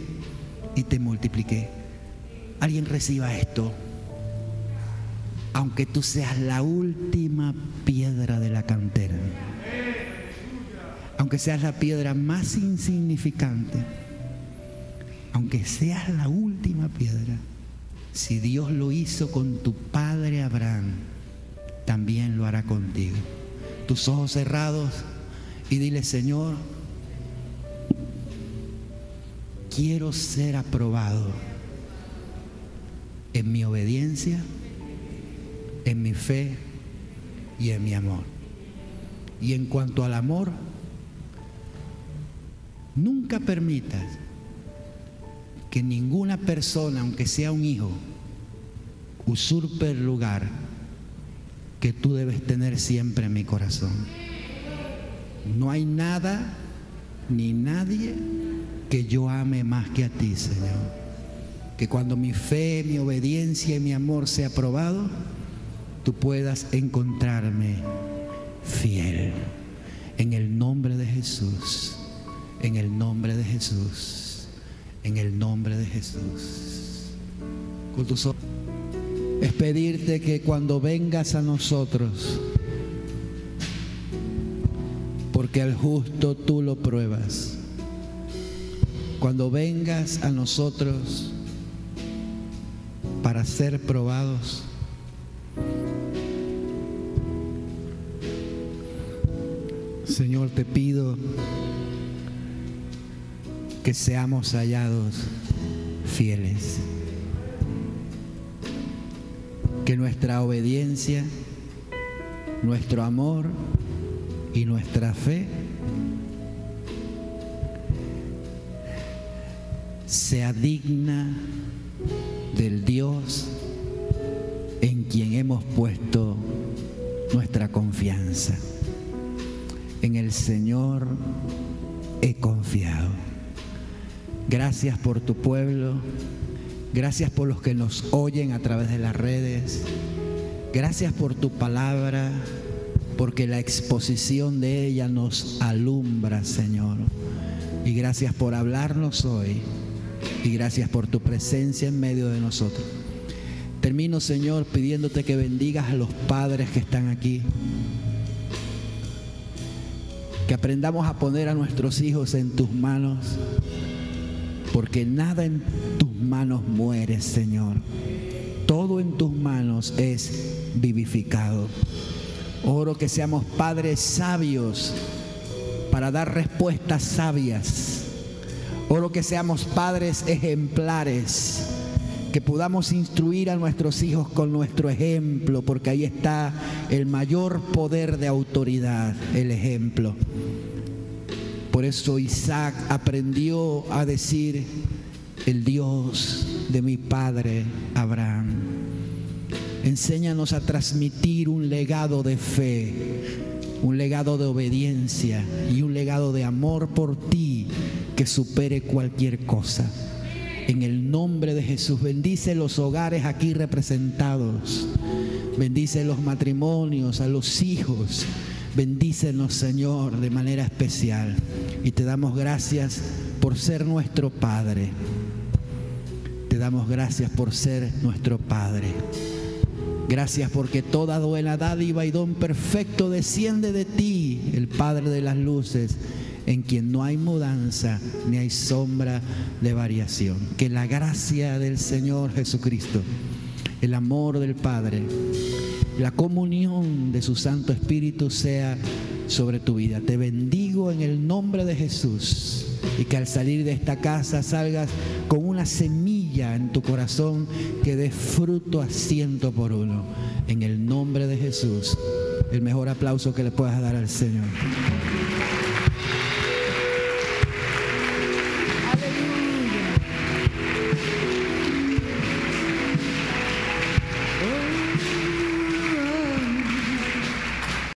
y te multipliqué. Alguien reciba esto aunque tú seas la última piedra de la cantera, aunque seas la piedra más insignificante, aunque seas la última piedra, si Dios lo hizo con tu padre Abraham, también lo hará contigo. Tus ojos cerrados y dile, Señor, quiero ser aprobado en mi obediencia, en mi fe y en mi amor. Y en cuanto al amor, nunca permitas que ninguna persona, aunque sea un hijo, usurpe el lugar que tú debes tener siempre en mi corazón. No hay nada ni nadie que yo ame más que a ti, Señor. Que cuando mi fe, mi obediencia y mi amor sea probado, tú puedas encontrarme fiel. En el nombre de Jesús, en el nombre de Jesús, en el nombre de Jesús. Con tus es pedirte que cuando vengas a nosotros, porque al justo tú lo pruebas, cuando vengas a nosotros para ser probados, Señor, te pido que seamos hallados fieles. Que nuestra obediencia, nuestro amor y nuestra fe sea digna del Dios en quien hemos puesto nuestra confianza. En el Señor he confiado. Gracias por tu pueblo. Gracias por los que nos oyen a través de las redes. Gracias por tu palabra, porque la exposición de ella nos alumbra, Señor. Y gracias por hablarnos hoy. Y gracias por tu presencia en medio de nosotros. Termino, Señor, pidiéndote que bendigas a los padres que están aquí. Que aprendamos a poner a nuestros hijos en tus manos porque nada en tus manos muere, Señor. Todo en tus manos es vivificado. Oro que seamos padres sabios para dar respuestas sabias. Oro que seamos padres ejemplares, que podamos instruir a nuestros hijos con nuestro ejemplo, porque ahí está el mayor poder de autoridad, el ejemplo. Por eso Isaac aprendió a decir, el Dios de mi padre Abraham. Enséñanos a transmitir un legado de fe, un legado de obediencia y un legado de amor por ti que supere cualquier cosa. En el nombre de Jesús, bendice los hogares aquí representados. Bendice los matrimonios, a los hijos. Bendícenos, Señor, de manera especial. Y te damos gracias por ser nuestro Padre. Te damos gracias por ser nuestro Padre. Gracias porque toda buena dádiva y don perfecto desciende de ti, el Padre de las luces, en quien no hay mudanza ni hay sombra de variación. Que la gracia del Señor Jesucristo, el amor del Padre, la comunión de su Santo Espíritu sea sobre tu vida. Te bendigo en el nombre de Jesús y que al salir de esta casa salgas con una semilla en tu corazón que dé fruto a ciento por uno. En el nombre de Jesús, el mejor aplauso que le puedas dar al Señor.